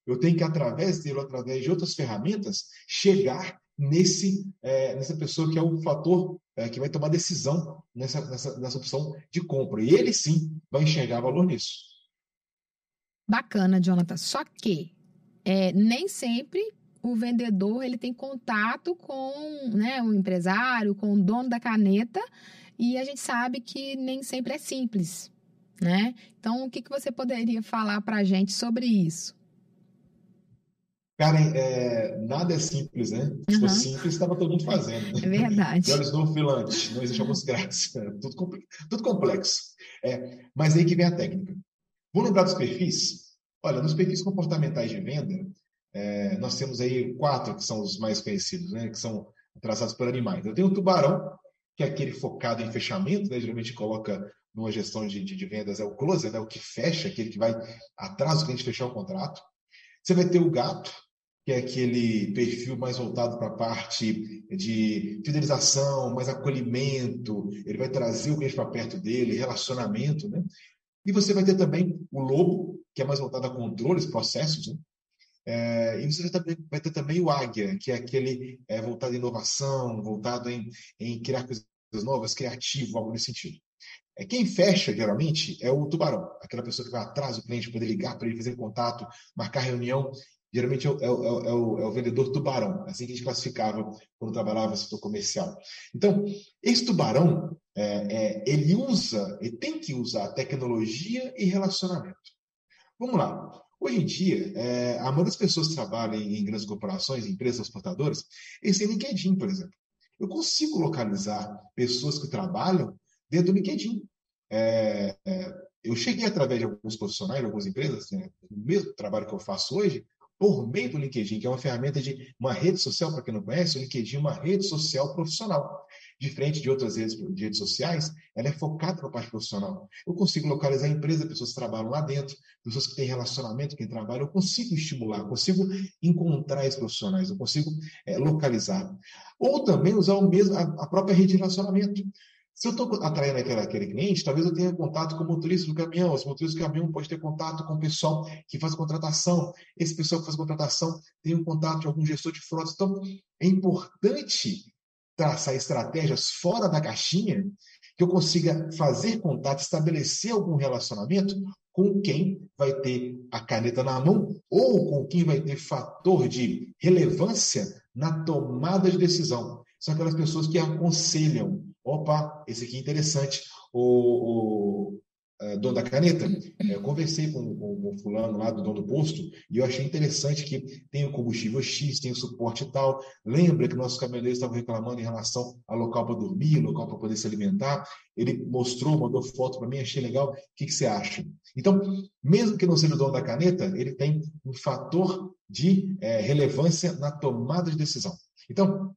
Eu tenho que, através dele, através de outras ferramentas, chegar nesse, é, nessa pessoa que é o fator é, que vai tomar decisão nessa, nessa, nessa opção de compra. E ele sim vai enxergar valor nisso. Bacana, Jonathan. Só que é, nem sempre o vendedor ele tem contato com né, o empresário, com o dono da caneta, e a gente sabe que nem sempre é simples. Né? Então, o que, que você poderia falar para a gente sobre isso? Karen, é, nada é simples, né? Se uhum. fosse simples, estava todo mundo fazendo. Né? É verdade. olhos no filante, não existe almoço grátis. (laughs) Tudo, tudo complexo. É, mas aí que vem a técnica. Vamos lembrar dos perfis? Olha, nos perfis comportamentais de venda, é, nós temos aí quatro que são os mais conhecidos, né, que são traçados por animais. Eu tenho o tubarão, que é aquele focado em fechamento, né, geralmente coloca numa gestão de, de, de vendas, é o closer, né, o que fecha, aquele que vai atrás do cliente fechar o contrato. Você vai ter o gato, que é aquele perfil mais voltado para a parte de fidelização, mais acolhimento, ele vai trazer o cliente para perto dele, relacionamento, né? E você vai ter também o lobo, que é mais voltado a controles, processos, né? É, e você vai ter também o Águia, que é aquele é, voltado à inovação, voltado em, em criar coisas novas, criativo, algo nesse sentido. É, quem fecha, geralmente, é o tubarão, aquela pessoa que vai atrás do cliente, poder ligar para ele, fazer contato, marcar reunião. Geralmente é o, é, o, é, o, é o, vendedor tubarão, assim que a gente classificava quando trabalhava no setor comercial. Então, esse tubarão, é, ele usa, ele tem que usar tecnologia e relacionamento. Vamos lá. Hoje em dia, é, a maioria das pessoas que trabalham em, grandes corporações, em empresas transportadoras, eles têm LinkedIn, por exemplo. Eu consigo localizar pessoas que trabalham dentro do LinkedIn. É, é, eu cheguei através de alguns profissionais, de algumas empresas, né, no mesmo trabalho que eu faço hoje, por meio do LinkedIn, que é uma ferramenta de uma rede social, para quem não conhece, o LinkedIn é uma rede social profissional. Diferente de outras redes, de redes sociais, ela é focada na parte profissional. Eu consigo localizar a empresa, pessoas que trabalham lá dentro, pessoas que têm relacionamento, quem trabalha, eu consigo estimular, eu consigo encontrar esses profissionais, eu consigo é, localizar. Ou também usar o mesmo, a, a própria rede de relacionamento. Se eu estou atraindo aquele, aquele, cliente, talvez eu tenha contato com o motorista do caminhão. Esse motorista do caminhão pode ter contato com o pessoal que faz contratação. Esse pessoal que faz contratação tem um contato de algum gestor de frota. Então, é importante traçar estratégias fora da caixinha que eu consiga fazer contato, estabelecer algum relacionamento com quem vai ter a caneta na mão ou com quem vai ter fator de relevância na tomada de decisão. São aquelas pessoas que aconselham, Opa, esse aqui é interessante. O, o é, dono da caneta, é, eu conversei com, com, o fulano lá do dono do posto e eu achei interessante que tem o combustível X, tem o suporte tal. Lembra que nossos caminhoneiros estavam reclamando em relação ao local para dormir, local para poder se alimentar. Ele mostrou, mandou foto para mim, achei legal. O que, que você acha? Então, mesmo que não seja o dono da caneta, ele tem um fator de é, relevância na tomada de decisão. Então,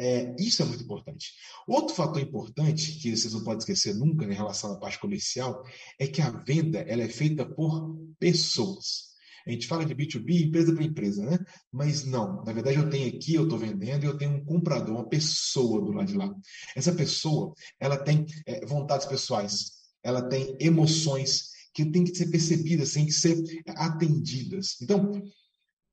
é, isso é muito importante. Outro fator importante, que vocês não podem esquecer nunca em relação à parte comercial, é que a venda ela é feita por pessoas. A gente fala de B2B, empresa para empresa, né? Mas não, na verdade eu tenho aqui, eu estou vendendo e eu tenho um comprador, uma pessoa do lado de lá. Essa pessoa, ela tem é, vontades pessoais, ela tem emoções que têm que ser percebidas, têm que ser atendidas. Então,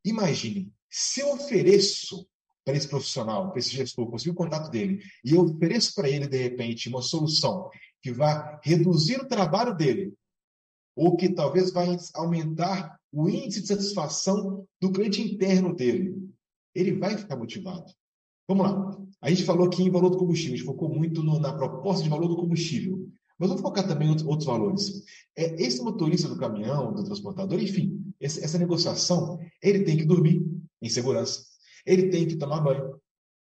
imagine, se eu ofereço para esse profissional, para esse gestor, conseguir o contato dele, e eu ofereço para ele, de repente, uma solução que vai reduzir o trabalho dele, ou que talvez vai aumentar o índice de satisfação do cliente interno dele, ele vai ficar motivado. Vamos lá. A gente falou aqui em valor do combustível, a gente focou muito no, na proposta de valor do combustível. Mas vamos focar também em outros, outros valores. É, esse motorista do caminhão, do transportador, enfim, essa negociação, ele tem que dormir em segurança ele tem que tomar banho,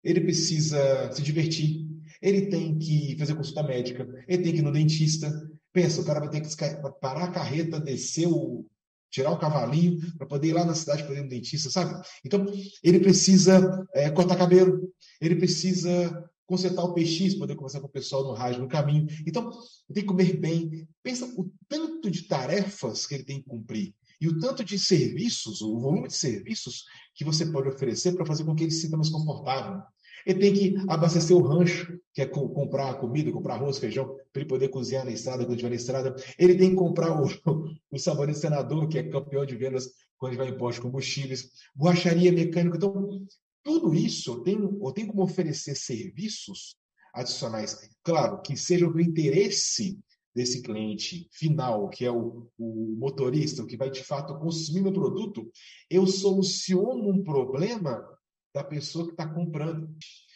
ele precisa se divertir, ele tem que fazer consulta médica, ele tem que ir no dentista. Pensa, o cara vai ter que parar a carreta, descer o. tirar o cavalinho para poder ir lá na cidade para ir no dentista, sabe? Então, ele precisa é, cortar cabelo, ele precisa consertar o PX, poder conversar com o pessoal no rádio no caminho. Então, ele tem que comer bem. Pensa o tanto de tarefas que ele tem que cumprir. E o tanto de serviços, o volume de serviços que você pode oferecer para fazer com que ele se sinta mais confortável. Ele tem que abastecer o rancho, que é comprar comida, comprar arroz, feijão, para ele poder cozinhar na estrada quando estiver na estrada. Ele tem que comprar o, (laughs) o sabonete senador, que é campeão de vendas quando ele vai em postos de combustíveis, borracharia mecânica. Então, tudo isso eu tenho, eu tenho como oferecer serviços adicionais. Claro, que sejam do interesse desse cliente final, que é o, o motorista, o que vai de fato consumir meu produto, eu soluciono um problema da pessoa que está comprando.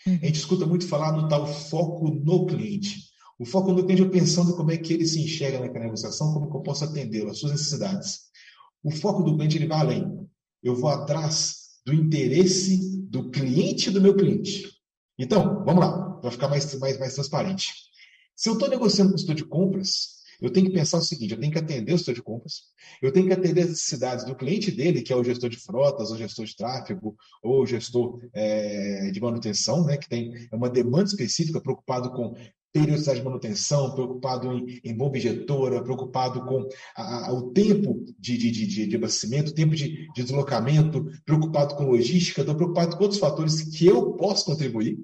Uhum. A gente escuta muito falar no tal foco no cliente. O foco no cliente é pensando como é que ele se enxerga naquela negociação, como que eu posso atendê-lo, as suas necessidades. O foco do cliente ele vai além. Eu vou atrás do interesse do cliente do meu cliente. Então, vamos lá, para ficar mais, mais, mais transparente. Se eu estou negociando com o setor de compras, eu tenho que pensar o seguinte: eu tenho que atender o setor de compras, eu tenho que atender as necessidades do cliente dele, que é o gestor de frotas, ou gestor de tráfego, ou gestor é, de manutenção, né, que tem uma demanda específica, preocupado com periodicidade de manutenção, preocupado em, em bomba injetora, preocupado com a, a, o tempo de, de, de, de abastecimento, tempo de, de deslocamento, preocupado com logística, estou preocupado com outros fatores que eu posso contribuir.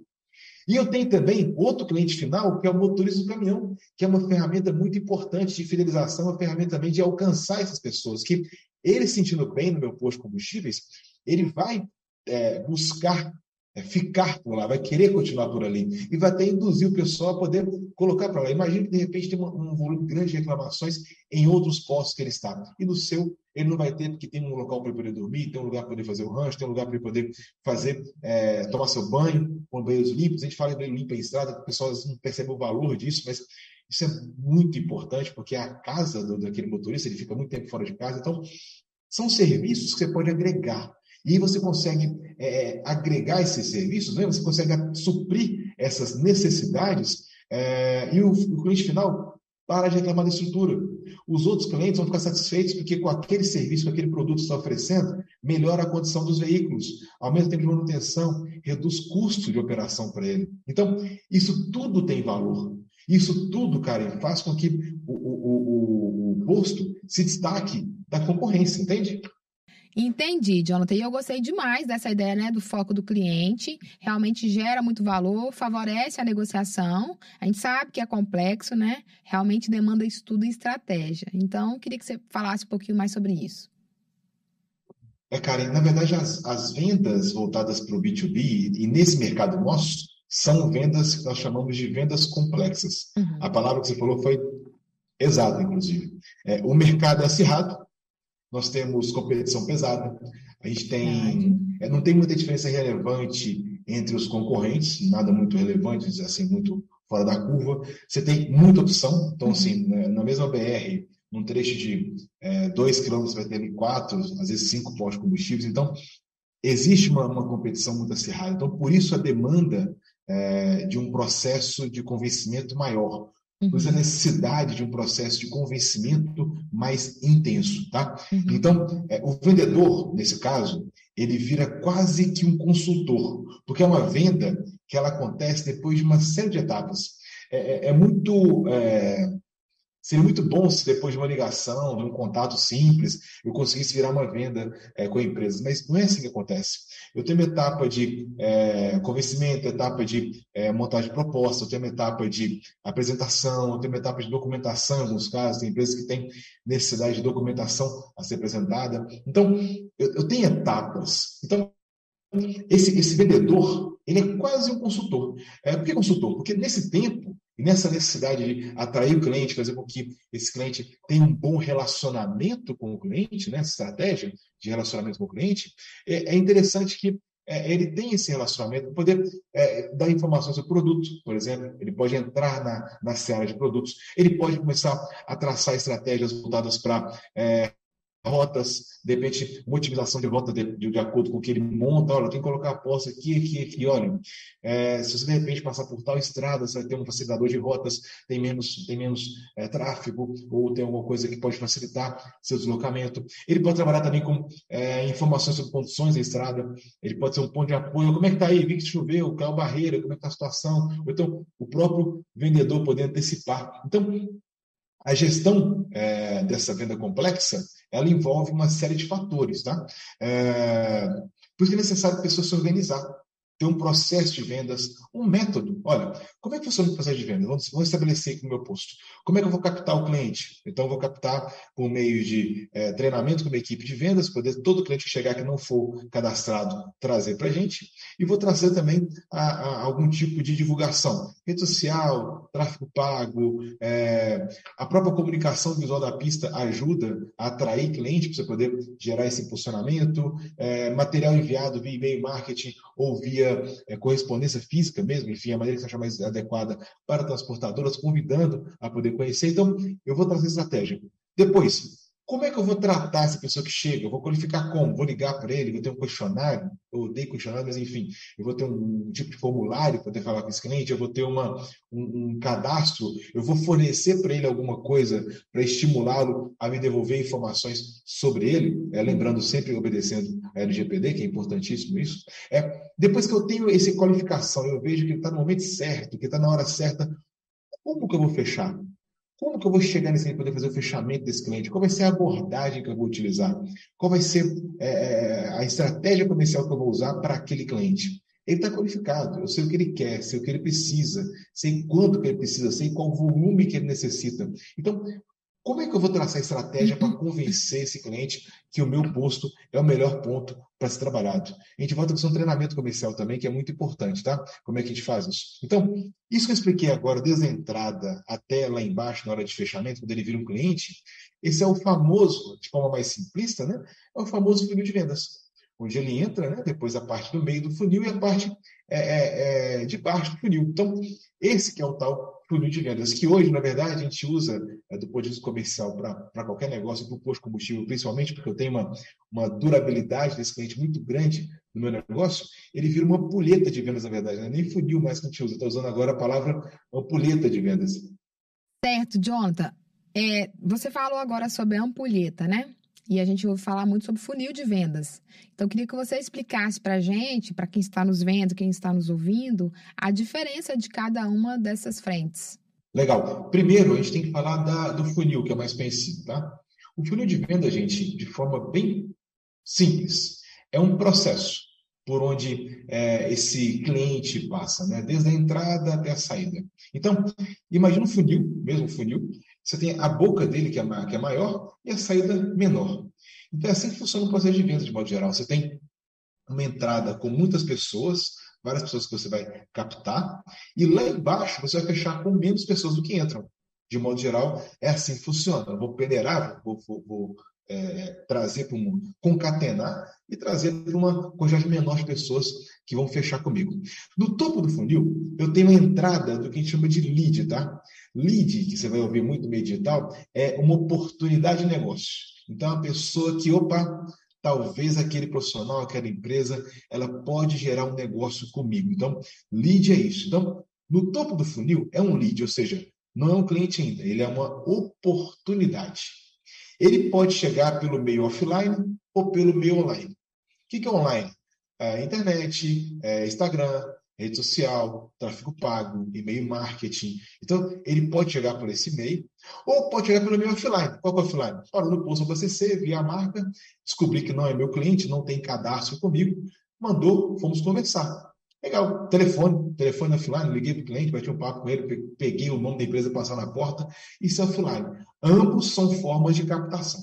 E eu tenho também outro cliente final, que é o motorista do caminhão, que é uma ferramenta muito importante de fidelização, uma ferramenta também de alcançar essas pessoas, que ele sentindo bem no meu posto de combustíveis, ele vai é, buscar é ficar por lá, vai querer continuar por ali e vai até induzir o pessoal a poder colocar para lá. Imagina que de repente tem um volume grande de reclamações em outros postos que ele está. E no seu, ele não vai ter, porque tem um local para ele poder dormir, tem um lugar para poder fazer o rancho, tem um lugar para ele poder fazer, é, tomar seu banho, com banheiros limpos. A gente fala em banho limpo em estrada, o pessoal não percebe o valor disso, mas isso é muito importante, porque a casa do, daquele motorista, ele fica muito tempo fora de casa. Então, são serviços que você pode agregar e você consegue é, agregar esses serviços, né? você consegue suprir essas necessidades, é, e o, o cliente final para de reclamar da estrutura. Os outros clientes vão ficar satisfeitos porque com aquele serviço, com aquele produto que está oferecendo, melhora a condição dos veículos, aumenta o tempo de manutenção, reduz custo de operação para ele. Então, isso tudo tem valor. Isso tudo, Karen, faz com que o, o, o, o posto se destaque da concorrência, entende? Entendi, Jonathan. E eu gostei demais dessa ideia, né, do foco do cliente. Realmente gera muito valor, favorece a negociação. A gente sabe que é complexo, né? Realmente demanda estudo e estratégia. Então, queria que você falasse um pouquinho mais sobre isso. É, Karen, na verdade, as, as vendas voltadas para o B2B, e nesse mercado nosso, são vendas que nós chamamos de vendas complexas. Uhum. A palavra que você falou foi exata, inclusive. É, o mercado é acirrado, nós temos competição pesada, a gente tem. É, não tem muita diferença relevante entre os concorrentes, nada muito relevante, assim, muito fora da curva. Você tem muita opção, então, assim, uhum. né, na mesma BR, num trecho de 2 é, km vai ter 4, às vezes 5 postos combustíveis. Então, existe uma, uma, competição muito acirrada. Então, por isso a demanda é, de um processo de convencimento maior. Uhum. Por isso a necessidade de um processo de convencimento mais intenso, tá? Uhum. Então, é, o vendedor, nesse caso, ele vira quase que um consultor, porque é uma venda que ela acontece depois de uma série de etapas. É, é, é muito é, Seria muito bom se depois de uma ligação, de um contato simples, eu conseguisse virar uma venda é, com a empresa. Mas não é assim que acontece. Eu tenho uma etapa de é, convencimento, etapa de é, montagem de proposta, eu tenho uma etapa de apresentação, eu tenho uma etapa de documentação, em alguns casos, tem empresas que têm necessidade de documentação a ser apresentada. Então, eu, eu tenho etapas. Então, esse, esse vendedor, ele é quase um consultor. É, por que consultor? Porque nesse tempo, e nessa necessidade de atrair o cliente, fazer com que esse cliente tenha um bom relacionamento com o cliente, né? estratégia de relacionamento com o cliente, é, é interessante que é, ele tenha esse relacionamento poder é, dar informações sobre produto, por exemplo. Ele pode entrar na, na seara de produtos, ele pode começar a traçar estratégias voltadas para é, rotas, de repente, otimização de rota de, de, de, acordo com o que ele monta. Olha, tem que colocar a posse aqui, aqui, aqui. Olha, é, se você de repente passar por tal estrada, você vai ter um facilitador de rotas, tem menos, tem menos é, tráfego, ou tem alguma coisa que pode facilitar seu deslocamento. Ele pode trabalhar também com é, informações sobre condições da estrada, ele pode ser um ponto de apoio. Como é que está aí? Vi que choveu, caiu barreira, como é que está a situação? Ou então, o próprio vendedor poder antecipar. Então, a gestão é, dessa venda complexa, ela envolve uma série de fatores, tá? É, por isso que é necessário a pessoa se organizar ter um processo de vendas, um método. Olha, como é que funciona o processo de vendas? Vamos, vamos estabelecer aqui no meu posto. Como é que eu vou captar o cliente? Então, eu vou captar por meio de é, treinamento com uma equipe de vendas, poder todo cliente que chegar que não for cadastrado trazer para a gente. E vou trazer também a, a, algum tipo de divulgação. Rede social, tráfego pago, é, a própria comunicação visual da pista ajuda a atrair cliente para você poder gerar esse impulsionamento. É, material enviado via e-mail marketing ou via é, correspondência física mesmo, enfim, a maneira que você achar mais adequada para transportadoras, convidando a poder conhecer. Então, eu vou trazer estratégia. Depois, como é que eu vou tratar essa pessoa que chega? Eu vou qualificar como? Vou ligar para ele, vou ter um questionário, eu odeio questionário, mas enfim, eu vou ter um tipo de formulário para poder falar com esse cliente, eu vou ter uma, um, um cadastro, eu vou fornecer para ele alguma coisa para estimulá-lo a me devolver informações sobre ele, é, lembrando sempre obedecendo a LGPD, que é importantíssimo isso. É, depois que eu tenho essa qualificação, eu vejo que ele está no momento certo, que está na hora certa, como que eu vou fechar? Como que eu vou chegar nesse poder fazer o fechamento desse cliente? Qual vai ser a abordagem que eu vou utilizar? Qual vai ser é, é, a estratégia comercial que eu vou usar para aquele cliente? Ele está qualificado, eu sei o que ele quer, sei o que ele precisa, sei quanto que ele precisa, sei qual volume que ele necessita. Então, como é que eu vou traçar estratégia para convencer esse cliente que o meu posto é o melhor ponto para ser trabalhado? A gente volta com um treinamento comercial também, que é muito importante, tá? Como é que a gente faz isso? Então, isso que eu expliquei agora, desde a entrada até lá embaixo, na hora de fechamento, quando ele vira um cliente, esse é o famoso, de forma mais simplista, né? É o famoso funil de vendas onde ele entra, né? depois a parte do meio do funil e a parte é, é, é, de baixo do funil. Então, esse que é o tal funil de vendas, que hoje, na verdade, a gente usa é, do ponto de vista comercial para qualquer negócio, para o posto de combustível, principalmente porque eu tenho uma, uma durabilidade desse cliente muito grande no meu negócio, ele vira uma puleta de vendas, na verdade. Não é nem funil mais que a gente usa, estou usando agora a palavra ampulheta de vendas. Certo, Jonathan. É, você falou agora sobre a ampulheta, né? E a gente ouve falar muito sobre funil de vendas. Então, eu queria que você explicasse para a gente, para quem está nos vendo, quem está nos ouvindo, a diferença de cada uma dessas frentes. Legal. Primeiro, a gente tem que falar da, do funil, que é mais conhecido, tá? O funil de venda, gente, de forma bem simples, é um processo por onde é, esse cliente passa, né? desde a entrada até a saída. Então, imagina um funil, mesmo funil, você tem a boca dele, que é, que é maior, e a saída menor. Então, é assim que funciona o processo de venda, de modo geral. Você tem uma entrada com muitas pessoas, várias pessoas que você vai captar, e lá embaixo você vai fechar com menos pessoas do que entram. De modo geral, é assim que funciona. Eu vou peneirar, vou, vou, vou é, trazer para o mundo, concatenar e trazer para uma quantidade menor de pessoas que vão fechar comigo. No topo do funil, eu tenho a entrada do que a gente chama de lead, tá? Lead, que você vai ouvir muito no meio digital, é uma oportunidade de negócio. Então, a pessoa que, opa, talvez aquele profissional, aquela empresa, ela pode gerar um negócio comigo. Então, lead é isso. Então, no topo do funil é um lead, ou seja, não é um cliente ainda, ele é uma oportunidade. Ele pode chegar pelo meio offline ou pelo meio online. O que é online? É internet, é Instagram, rede social, tráfego pago, e-mail marketing. Então, ele pode chegar por esse meio, ou pode chegar pelo meio offline. Qual é o offline? Parou no posto BCC, vi a marca, descobri que não é meu cliente, não tem cadastro comigo, mandou, fomos conversar. Legal, telefone, telefone offline, liguei para o cliente, bati um papo com ele, peguei o nome da empresa, passar na porta, isso é offline. Ambos são formas de captação.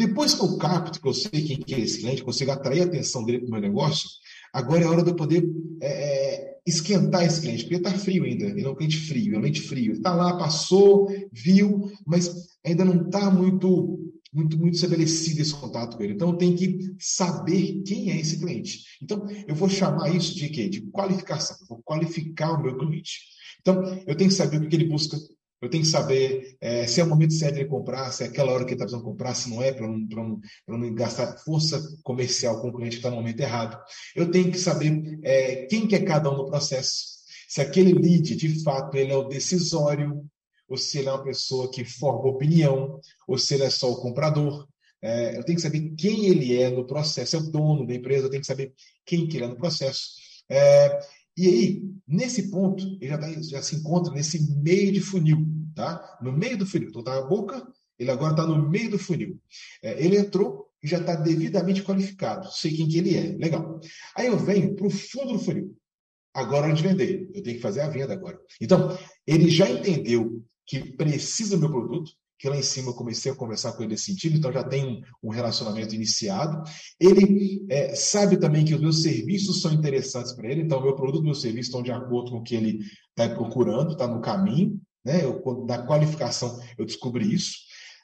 Depois que eu capto, que eu sei quem que é esse cliente, consigo atrair a atenção dele para o meu negócio, agora é hora de eu poder é, é esquentar esse cliente, porque está frio ainda, ele é um cliente frio, é um cliente frio. Está lá, passou, viu, mas ainda não está muito muito, muito estabelecido esse contato com ele. Então, eu tenho que saber quem é esse cliente. Então, eu vou chamar isso de quê? De qualificação. Eu vou qualificar o meu cliente. Então, eu tenho que saber o que ele busca. Eu tenho que saber é, se é o momento certo de comprar, se é aquela hora que ele está precisando comprar, se não é, para não, não, não gastar força comercial com o cliente que está no momento errado. Eu tenho que saber é, quem que é cada um no processo. Se aquele lead, de fato, ele é o decisório, ou se ele é uma pessoa que forma opinião, ou se ele é só o comprador. É, eu tenho que saber quem ele é no processo, é o dono da empresa, eu tenho que saber quem que ele é no processo. É, e aí, nesse ponto, ele já, tá, já, se encontra nesse meio de funil, tá? No meio do funil. Então, tá a boca, ele agora está no meio do funil. É, ele entrou e já está devidamente qualificado, sei quem que ele é, legal. Aí eu venho para o fundo do funil. Agora é de vender, eu tenho que fazer a venda agora. Então, ele já entendeu que precisa do meu produto, que lá em cima eu comecei a conversar com ele nesse sentido, então já tem um, relacionamento iniciado. Ele é, sabe também que os meus serviços são interessantes para ele, então meu produto e meu serviço estão de acordo com o que ele está procurando, está no caminho. Né? Eu, da qualificação eu descobri isso.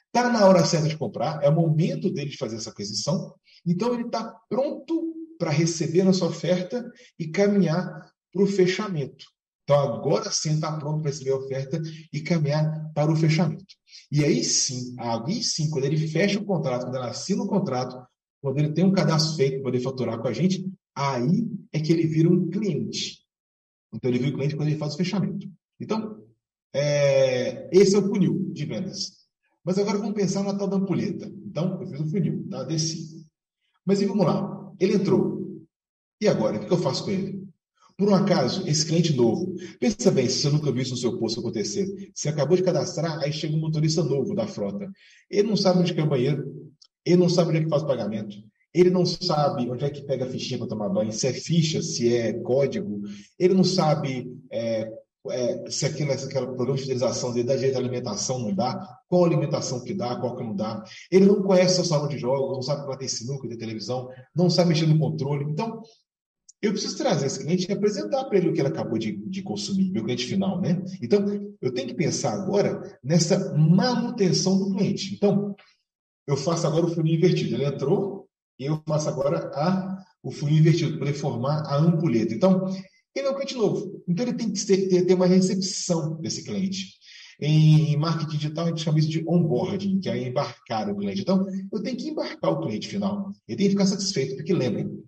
Está na hora certa de comprar, é o momento dele de fazer essa aquisição, então ele está pronto para receber a nossa oferta e caminhar para o fechamento. Então, agora sim está pronto para receber a oferta e caminhar para o fechamento. E aí sim, aí sim, quando ele fecha o contrato, quando ele assina o contrato, quando ele tem um cadastro feito para poder faturar com a gente, aí é que ele vira um cliente. Então, ele vira um cliente quando ele faz o fechamento. Então, é, esse é o funil de vendas. Mas agora vamos pensar na tal da ampulheta. Então, eu fiz o funil, tá? desci. Mas e vamos lá, ele entrou. E agora, o que eu faço com ele? Por um acaso, esse cliente novo, pensa bem, se você nunca viu isso no seu posto acontecer, você acabou de cadastrar, aí chega um motorista novo da frota. Ele não sabe onde é o banheiro, ele não sabe onde é que faz o pagamento, ele não sabe onde é que pega a fichinha para tomar banho, se é ficha, se é código, ele não sabe é, é, se aquilo, se aquele programa de fidelização dele dá jeito de alimentação, não dá, qual alimentação que dá, qual que não dá. Ele não conhece o salão de jogos, não sabe como tem sinuca, tem televisão, não sabe mexer no controle. Então, eu preciso trazer esse cliente e apresentar para ele o que ele acabou de, de consumir, meu cliente final, né? Então, eu tenho que pensar agora nessa manutenção do cliente. Então, eu faço agora o funil invertido. Ele entrou e eu faço agora a, o funil invertido, para ele formar a ampulheta. Então, ele é um cliente novo. Então, ele tem que ter, ter, uma recepção desse cliente. Em marketing digital, a gente chama isso de onboarding, que é embarcar o cliente. Então, eu tenho que embarcar o cliente final. Ele tem que ficar satisfeito, porque lembrem,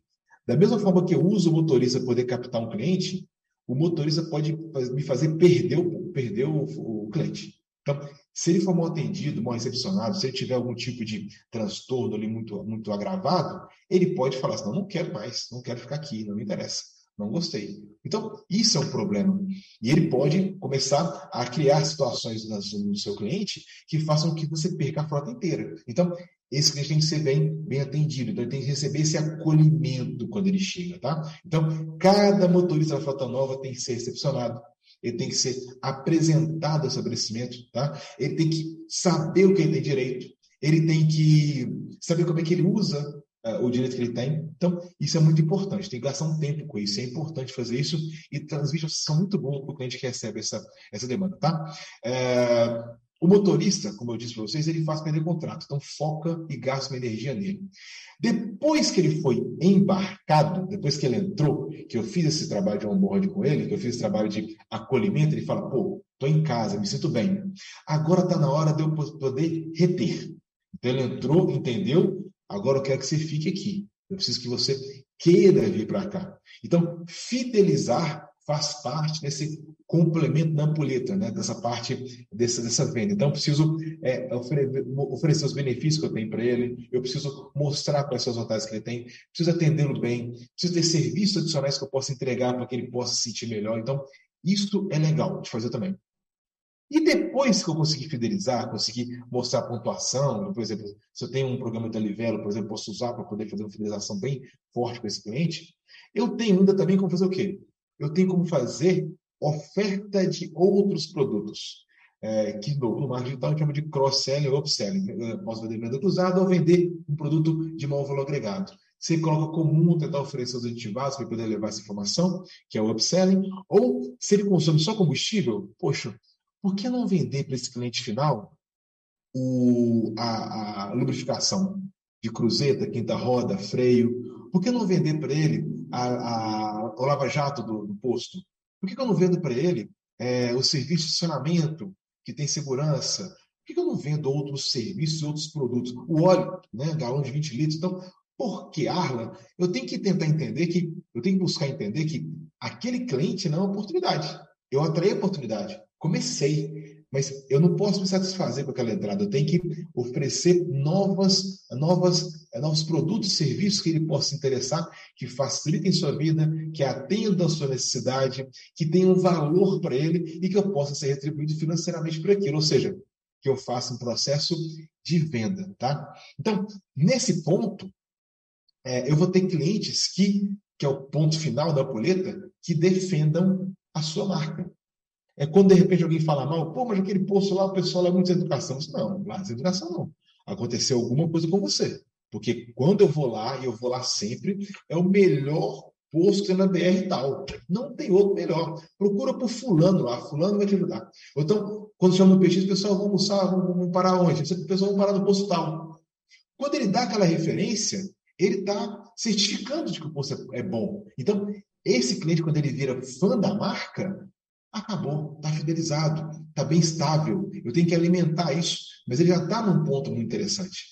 da mesma forma que eu uso o motorista para poder captar um cliente, o motorista pode me fazer perder o, perder o, o cliente. Então, se ele for mal atendido, mal recepcionado, se ele tiver algum tipo de transtorno ali muito, muito agravado, ele pode falar assim, não, não quero mais, não quero ficar aqui, não me interessa, não gostei. Então, isso é um problema. E ele pode começar a criar situações no seu cliente que façam que você perca a frota inteira. Então, esse cliente tem que ser bem, bem atendido, então ele tem que receber esse acolhimento quando ele chega, tá? Então, cada motorista da frota nova tem que ser recepcionado, ele tem que ser apresentado ao estabelecimento, tá? Ele tem que saber o que ele tem direito, ele tem que saber como é que ele usa uh, o direito que ele tem. Então, isso é muito importante, tem que gastar um tempo com isso, é importante fazer isso e as vídeos são muito bons para o cliente que recebe essa, essa demanda, tá? É, o motorista, como eu disse para vocês, ele faz perder contrato, então foca e gasta uma energia nele. Depois que ele foi embarcado, depois que ele entrou, que eu fiz esse trabalho de onboard com ele, que eu fiz esse trabalho de acolhimento, ele fala: pô, estou em casa, me sinto bem. Agora está na hora de eu poder reter. Então ele entrou, entendeu? Agora eu quero que você fique aqui. Eu preciso que você queira vir para cá. Então, fidelizar faz parte desse complemento da ampulheta, né? dessa parte dessa, dessa venda. Então, eu preciso é, oferecer, os benefícios que eu tenho para ele, eu preciso mostrar quais são as vantagens que ele tem, preciso atendê-lo bem, preciso ter serviços adicionais que eu possa entregar para que ele possa se sentir melhor. Então, isso é legal de fazer também. E depois que eu conseguir fidelizar, conseguir mostrar a pontuação, por exemplo, se eu tenho um programa de Livelo, por exemplo, posso usar para poder fazer uma fidelização bem forte para esse cliente, eu tenho ainda também como fazer o quê? Eu tenho como fazer oferta de outros produtos. É, que no, no marketing digital a gente chama de cross-selling ou upselling. Posso vender venda cruzada ou vender um produto de maior valor agregado. Você coloca comum tentar oferecer os aditivados para poder levar essa informação, que é o upselling, ou se ele consome só combustível, poxa, por que não vender para esse cliente final o, a, a lubrificação de cruzeta, quinta roda, freio? Por que não vender para ele a, a, o lava-jato do, do, posto? Por que, que eu não vendo para ele é, o serviço de estacionamento, que tem segurança? Por que, que eu não vendo outros serviços, outros produtos? O óleo, né, galão de 20 litros. Então, por que Arla? Eu tenho que tentar entender que, eu tenho que buscar entender que aquele cliente não é uma oportunidade. Eu atraí a oportunidade. Comecei mas eu não posso me satisfazer com aquela entrada. Eu tenho que oferecer novas, novas, novos produtos e serviços que ele possa se interessar, que facilitem sua vida, que atendam a sua necessidade, que tenham valor para ele e que eu possa ser retribuído financeiramente por aquilo. Ou seja, que eu faça um processo de venda, tá? Então, nesse ponto, é, eu vou ter clientes que, que é o ponto final da poleta, que defendam a sua marca. É quando de repente alguém fala mal, pô, mas aquele posto lá, o pessoal é muito educação. Não, lá é educação não. Aconteceu alguma coisa com você. Porque quando eu vou lá, e eu vou lá sempre, é o melhor posto na BR tal. Não tem outro melhor. Procura por fulano lá, fulano vai te ajudar. Então, quando chama no peixe, o pessoal, vamos almoçar, vamos parar onde? O pessoal vai parar no posto tal. Quando ele dá aquela referência, ele está certificando de que o posto é bom. Então, esse cliente, quando ele vira fã da marca, acabou, está fidelizado, está bem estável. Eu tenho que alimentar isso, mas ele já está num ponto muito interessante.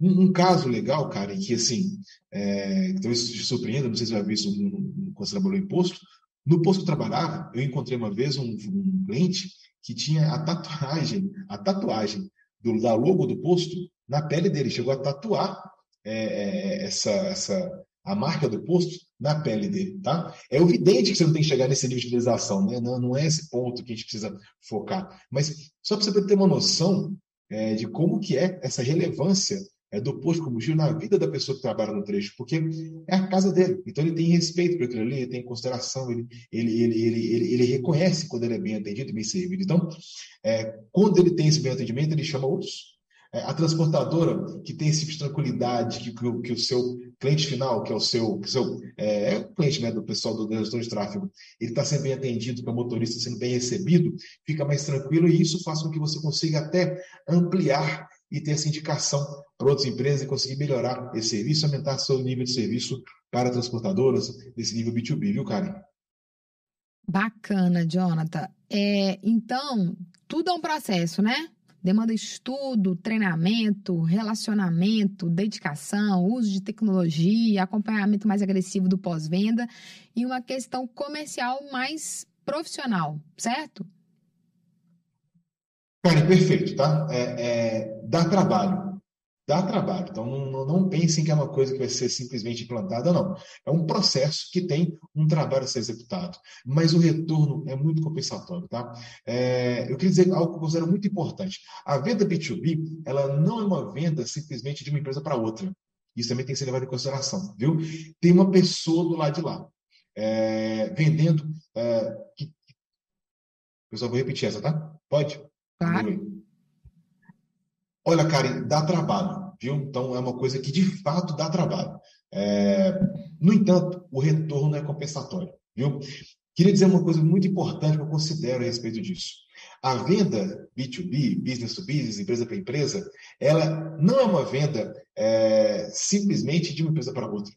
Um, um, caso legal, cara, em que assim, é, talvez te surpreenda, não sei se já viu isso quando você trabalhou em posto. No posto que eu trabalhava, eu encontrei uma vez um, um cliente que tinha a tatuagem, a tatuagem do, da logo do posto na pele dele. Chegou a tatuar é, é essa, essa, a marca do posto na pele dele, tá? É evidente que você não tem que chegar nesse nível de utilização, né? Não, não é esse ponto que a gente precisa focar. Mas só para você ter uma noção é, de como que é essa relevância é, do posto de combustível na vida da pessoa que trabalha no trecho, porque é a casa dele. Então ele tem respeito por aquilo ali, ele tem consideração, ele, ele, ele, ele, ele, ele reconhece quando ele é bem atendido bem servido. Então, é, quando ele tem esse bem atendimento, ele chama outros a transportadora que tem esse tipo de tranquilidade, que, que, que, o seu cliente final, que é o seu, que seu é, é, o cliente né, do pessoal do gestor de tráfego, ele está sendo bem atendido, que o motorista sendo bem recebido, fica mais tranquilo e isso faz com que você consiga até ampliar e ter essa indicação para outras empresas e conseguir melhorar esse serviço, aumentar seu nível de serviço para transportadoras, desse nível B2B, viu, Karen? Bacana, Jonathan. É, então, tudo é um processo, né? Demanda estudo, treinamento, relacionamento, dedicação, uso de tecnologia, acompanhamento mais agressivo do pós-venda e uma questão comercial mais profissional, certo? Karen, perfeito, tá? É, é, dá trabalho. Dá trabalho. Então, não, não, pensem que é uma coisa que vai ser simplesmente implantada, não. É um processo que tem um trabalho a ser executado. Mas o retorno é muito compensatório, tá? É, eu queria dizer algo que eu considero muito importante. A venda B2B, ela não é uma venda simplesmente de uma empresa para outra. Isso também tem que ser levado em consideração, viu? Tem uma pessoa do lado de lá, é, vendendo. É, que... Pessoal, vou repetir essa, tá? Pode? Claro. Olha, Karen, dá trabalho, viu? Então é uma coisa que de fato dá trabalho. É... No entanto, o retorno é compensatório, viu? Queria dizer uma coisa muito importante que eu considero a respeito disso. A venda B2B, business to business, empresa para empresa, ela não é uma venda é, simplesmente de uma empresa para outra.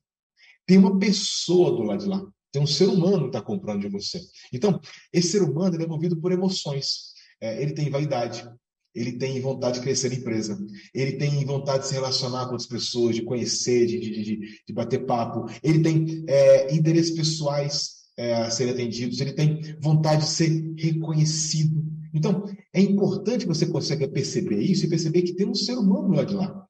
Tem uma pessoa do lado de lá. Tem um ser humano que está comprando de você. Então, esse ser humano é movido por emoções é, ele tem vaidade, ele tem vontade de crescer na empresa, ele tem vontade de se relacionar com outras pessoas, de conhecer, de, de, de, de bater papo, ele tem é, interesses pessoais é, a serem atendidos, ele tem vontade de ser reconhecido. Então, é importante que você consiga perceber isso e perceber que tem um ser humano lá de lá.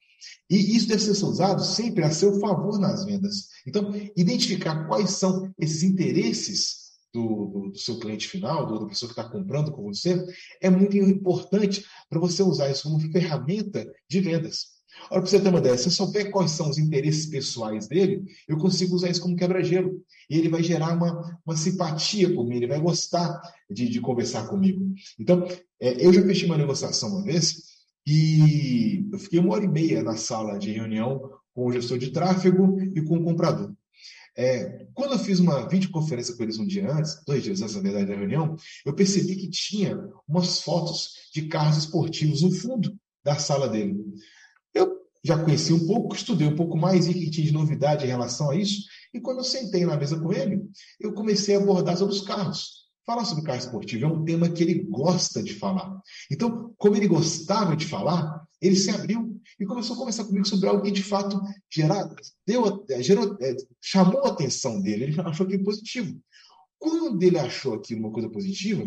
E isso deve ser usado sempre a seu favor nas vendas. Então, identificar quais são esses interesses do, do, do seu cliente final, do, da pessoa que está comprando com você, é muito importante para você usar isso como ferramenta de vendas. Olha, para você ter uma ideia, se eu souber quais são os interesses pessoais dele, eu consigo usar isso como quebra-gelo. E ele vai gerar uma, uma simpatia por mim, ele vai gostar de, de conversar comigo. Então, é, eu já fechei uma negociação uma vez e eu fiquei uma hora e meia na sala de reunião com o gestor de tráfego e com o comprador. É, quando eu fiz uma videoconferência com eles um dia antes, dois dias antes, na verdade, da reunião, eu percebi que tinha umas fotos de carros esportivos no fundo da sala dele. Eu já conheci um pouco, estudei um pouco mais e que tinha de novidade em relação a isso, e quando eu sentei na mesa com ele, eu comecei a abordar sobre os carros. Falar sobre carro esportivo é um tema que ele gosta de falar. Então, como ele gostava de falar, ele se abriu e começou a conversar comigo sobre algo que de fato gerou, deu, é, gerou, é, chamou a atenção dele. Ele achou aquilo positivo. Quando ele achou aquilo uma coisa positiva,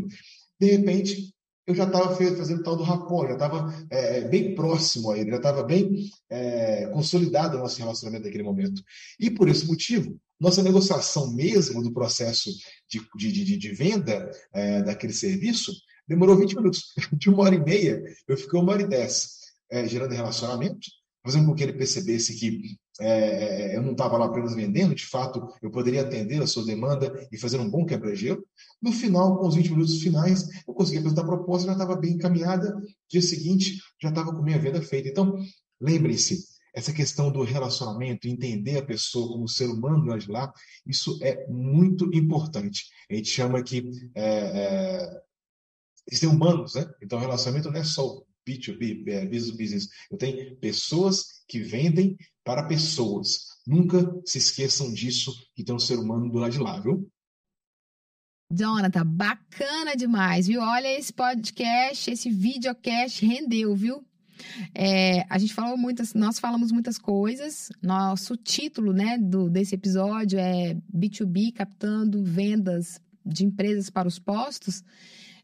de repente eu já estava fazendo tal do rapó, já estava é, é, bem próximo a ele, já estava bem é, consolidado o nosso relacionamento naquele momento. E por esse motivo, nossa negociação mesmo do processo de, de, de, de venda é, daquele serviço demorou 20 minutos. (laughs) De uma hora e meia, eu fiquei uma hora e dez é, gerando relacionamento, fazendo com que ele percebesse que é, eu não estava lá apenas vendendo, de fato, eu poderia atender a sua demanda e fazer um bom quebra-gelo. No final, com os 20 minutos finais, eu consegui apresentar a proposta, já estava bem encaminhada. Dia seguinte, já estava com minha venda feita. Então, lembrem-se, essa questão do relacionamento, entender a pessoa como ser humano de lá, isso é muito importante. A gente chama que é, é, existem humanos, né? Então, relacionamento não é só B2B, é, business to business. Eu tenho pessoas que vendem para pessoas. Nunca se esqueçam disso, que tem um ser humano do lado de lá, viu? Jonathan, bacana demais, viu? Olha esse podcast, esse videocast rendeu, viu? É, a gente falou muitas, nós falamos muitas coisas. Nosso título, né, do desse episódio é B2B captando vendas de empresas para os postos.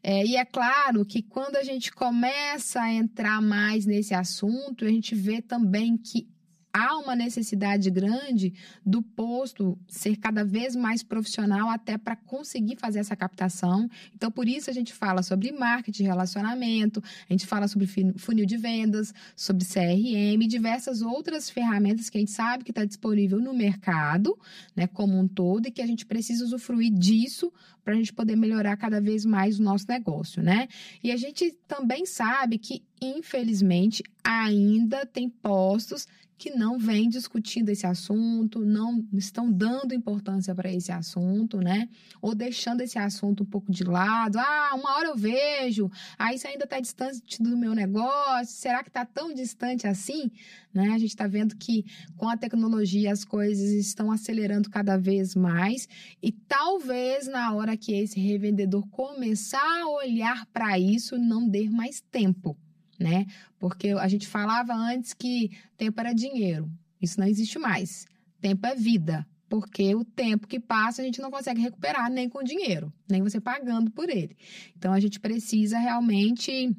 É, e é claro que quando a gente começa a entrar mais nesse assunto, a gente vê também que há uma necessidade grande do posto ser cada vez mais profissional até para conseguir fazer essa captação. Então, por isso a gente fala sobre marketing, relacionamento, a gente fala sobre funil de vendas, sobre CRM, diversas outras ferramentas que a gente sabe que está disponível no mercado, né, como um todo, e que a gente precisa usufruir disso para a gente poder melhorar cada vez mais o nosso negócio, né? E a gente também sabe que, infelizmente, ainda tem postos que não vêm discutindo esse assunto, não estão dando importância para esse assunto, né? Ou deixando esse assunto um pouco de lado. Ah, uma hora eu vejo, aí isso ainda está distante do meu negócio, será que está tão distante assim? Né? A gente está vendo que com a tecnologia as coisas estão acelerando cada vez mais e talvez na hora que esse revendedor começar a olhar para isso, não dê mais tempo né? Porque a gente falava antes que tempo era dinheiro. Isso não existe mais. Tempo é vida. Porque o tempo que passa a gente não consegue recuperar nem com dinheiro, nem você pagando por ele. Então a gente precisa realmente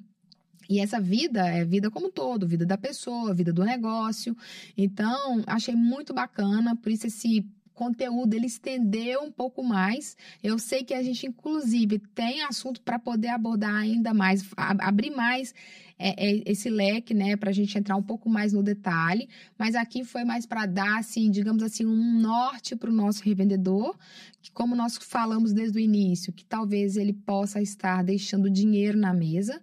E essa vida é vida como um todo, vida da pessoa, vida do negócio. Então, achei muito bacana, por isso esse conteúdo ele estendeu um pouco mais. Eu sei que a gente, inclusive, tem assunto para poder abordar ainda mais, abrir mais é, é, esse leque, né, para a gente entrar um pouco mais no detalhe. Mas aqui foi mais para dar, assim, digamos assim, um norte para o nosso revendedor, que como nós falamos desde o início, que talvez ele possa estar deixando dinheiro na mesa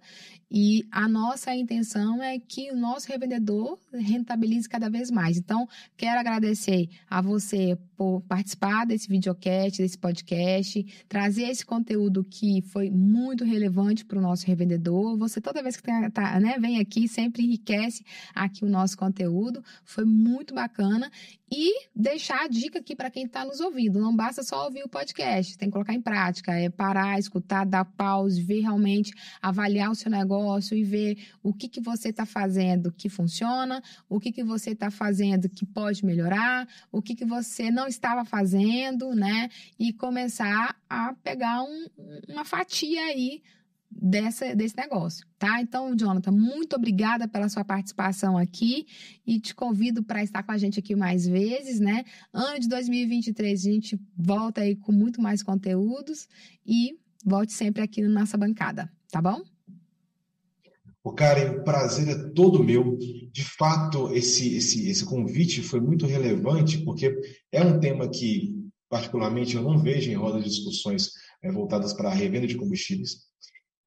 e a nossa intenção é que o nosso revendedor rentabilize cada vez mais. Então, quero agradecer a você por participar desse videocast, desse podcast, trazer esse conteúdo que foi muito relevante para o nosso revendedor. Você, toda vez que tá, né, vem aqui, sempre enriquece aqui o nosso conteúdo. Foi muito bacana. E deixar a dica aqui para quem está nos ouvindo. Não basta só ouvir o podcast, tem que colocar em prática. É parar, escutar, dar pause, ver realmente, avaliar o seu negócio e ver o que, que você está fazendo que funciona, o que, que você está fazendo que pode melhorar, o que, que você não estava fazendo, né? E começar a pegar um, uma fatia aí dessa, desse negócio, tá? Então, Jonathan, muito obrigada pela sua participação aqui e te convido para estar com a gente aqui mais vezes, né? Ano de 2023 a gente volta aí com muito mais conteúdos e volte sempre aqui na nossa bancada, tá bom? O Karen, o prazer é todo meu. De fato, esse, esse, esse convite foi muito relevante, porque é um tema que, particularmente, eu não vejo em rodas de discussões é, voltadas para a revenda de combustíveis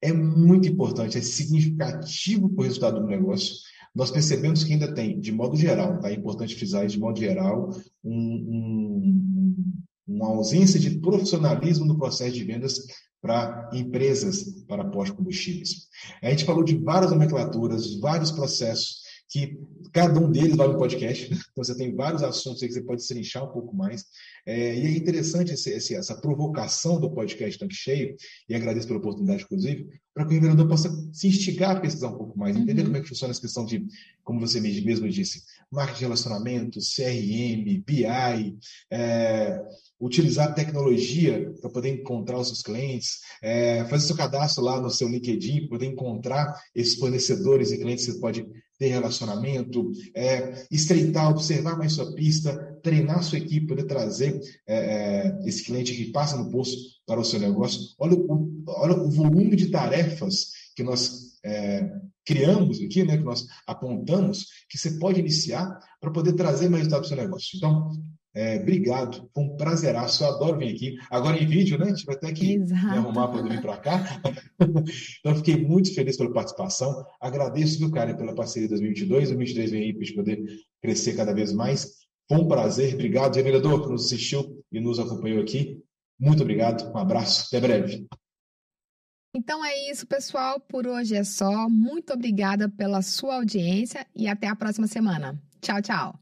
é muito importante, é significativo para o resultado do negócio. Nós percebemos que ainda tem, de modo geral, tá? é importante frisar de modo geral, um, um, uma ausência de profissionalismo no processo de vendas para empresas para pós-combustíveis. A gente falou de várias nomenclaturas, vários processos, que cada um deles vale um podcast, (laughs) então você tem vários assuntos aí que você pode se inchar um pouco mais. É, e é interessante esse, esse, essa provocação do podcast Tanque Cheio, e agradeço pela oportunidade, inclusive, para que o empreendedor possa se instigar a pesquisar um pouco mais, entender uhum. como é que funciona essa questão de, como você mesmo disse, marketing de relacionamento, CRM, BI, é, utilizar tecnologia para poder encontrar os seus clientes, é, fazer seu cadastro lá no seu LinkedIn, poder encontrar esses fornecedores e clientes que você pode ter relacionamento, é, estreitar, observar mais sua pista, treinar sua equipe, poder trazer é, é, esse cliente que passa no posto para o seu negócio. Olha o, olha o volume de tarefas que nós é, criamos aqui, né, que nós apontamos, que você pode iniciar para poder trazer mais resultado para o seu negócio. Então, é, obrigado, foi um prazeraço, eu adoro vir aqui. Agora em vídeo, né? A gente vai ter que me arrumar para vir para cá. (laughs) então, fiquei muito feliz pela participação. Agradeço, viu, cara, pela parceria 2022. 2023 vem aí para a gente poder crescer cada vez mais. Foi um prazer. Obrigado, vereador, que nos assistiu e nos acompanhou aqui. Muito obrigado, um abraço, até breve. Então é isso, pessoal. Por hoje é só. Muito obrigada pela sua audiência e até a próxima semana. Tchau, tchau.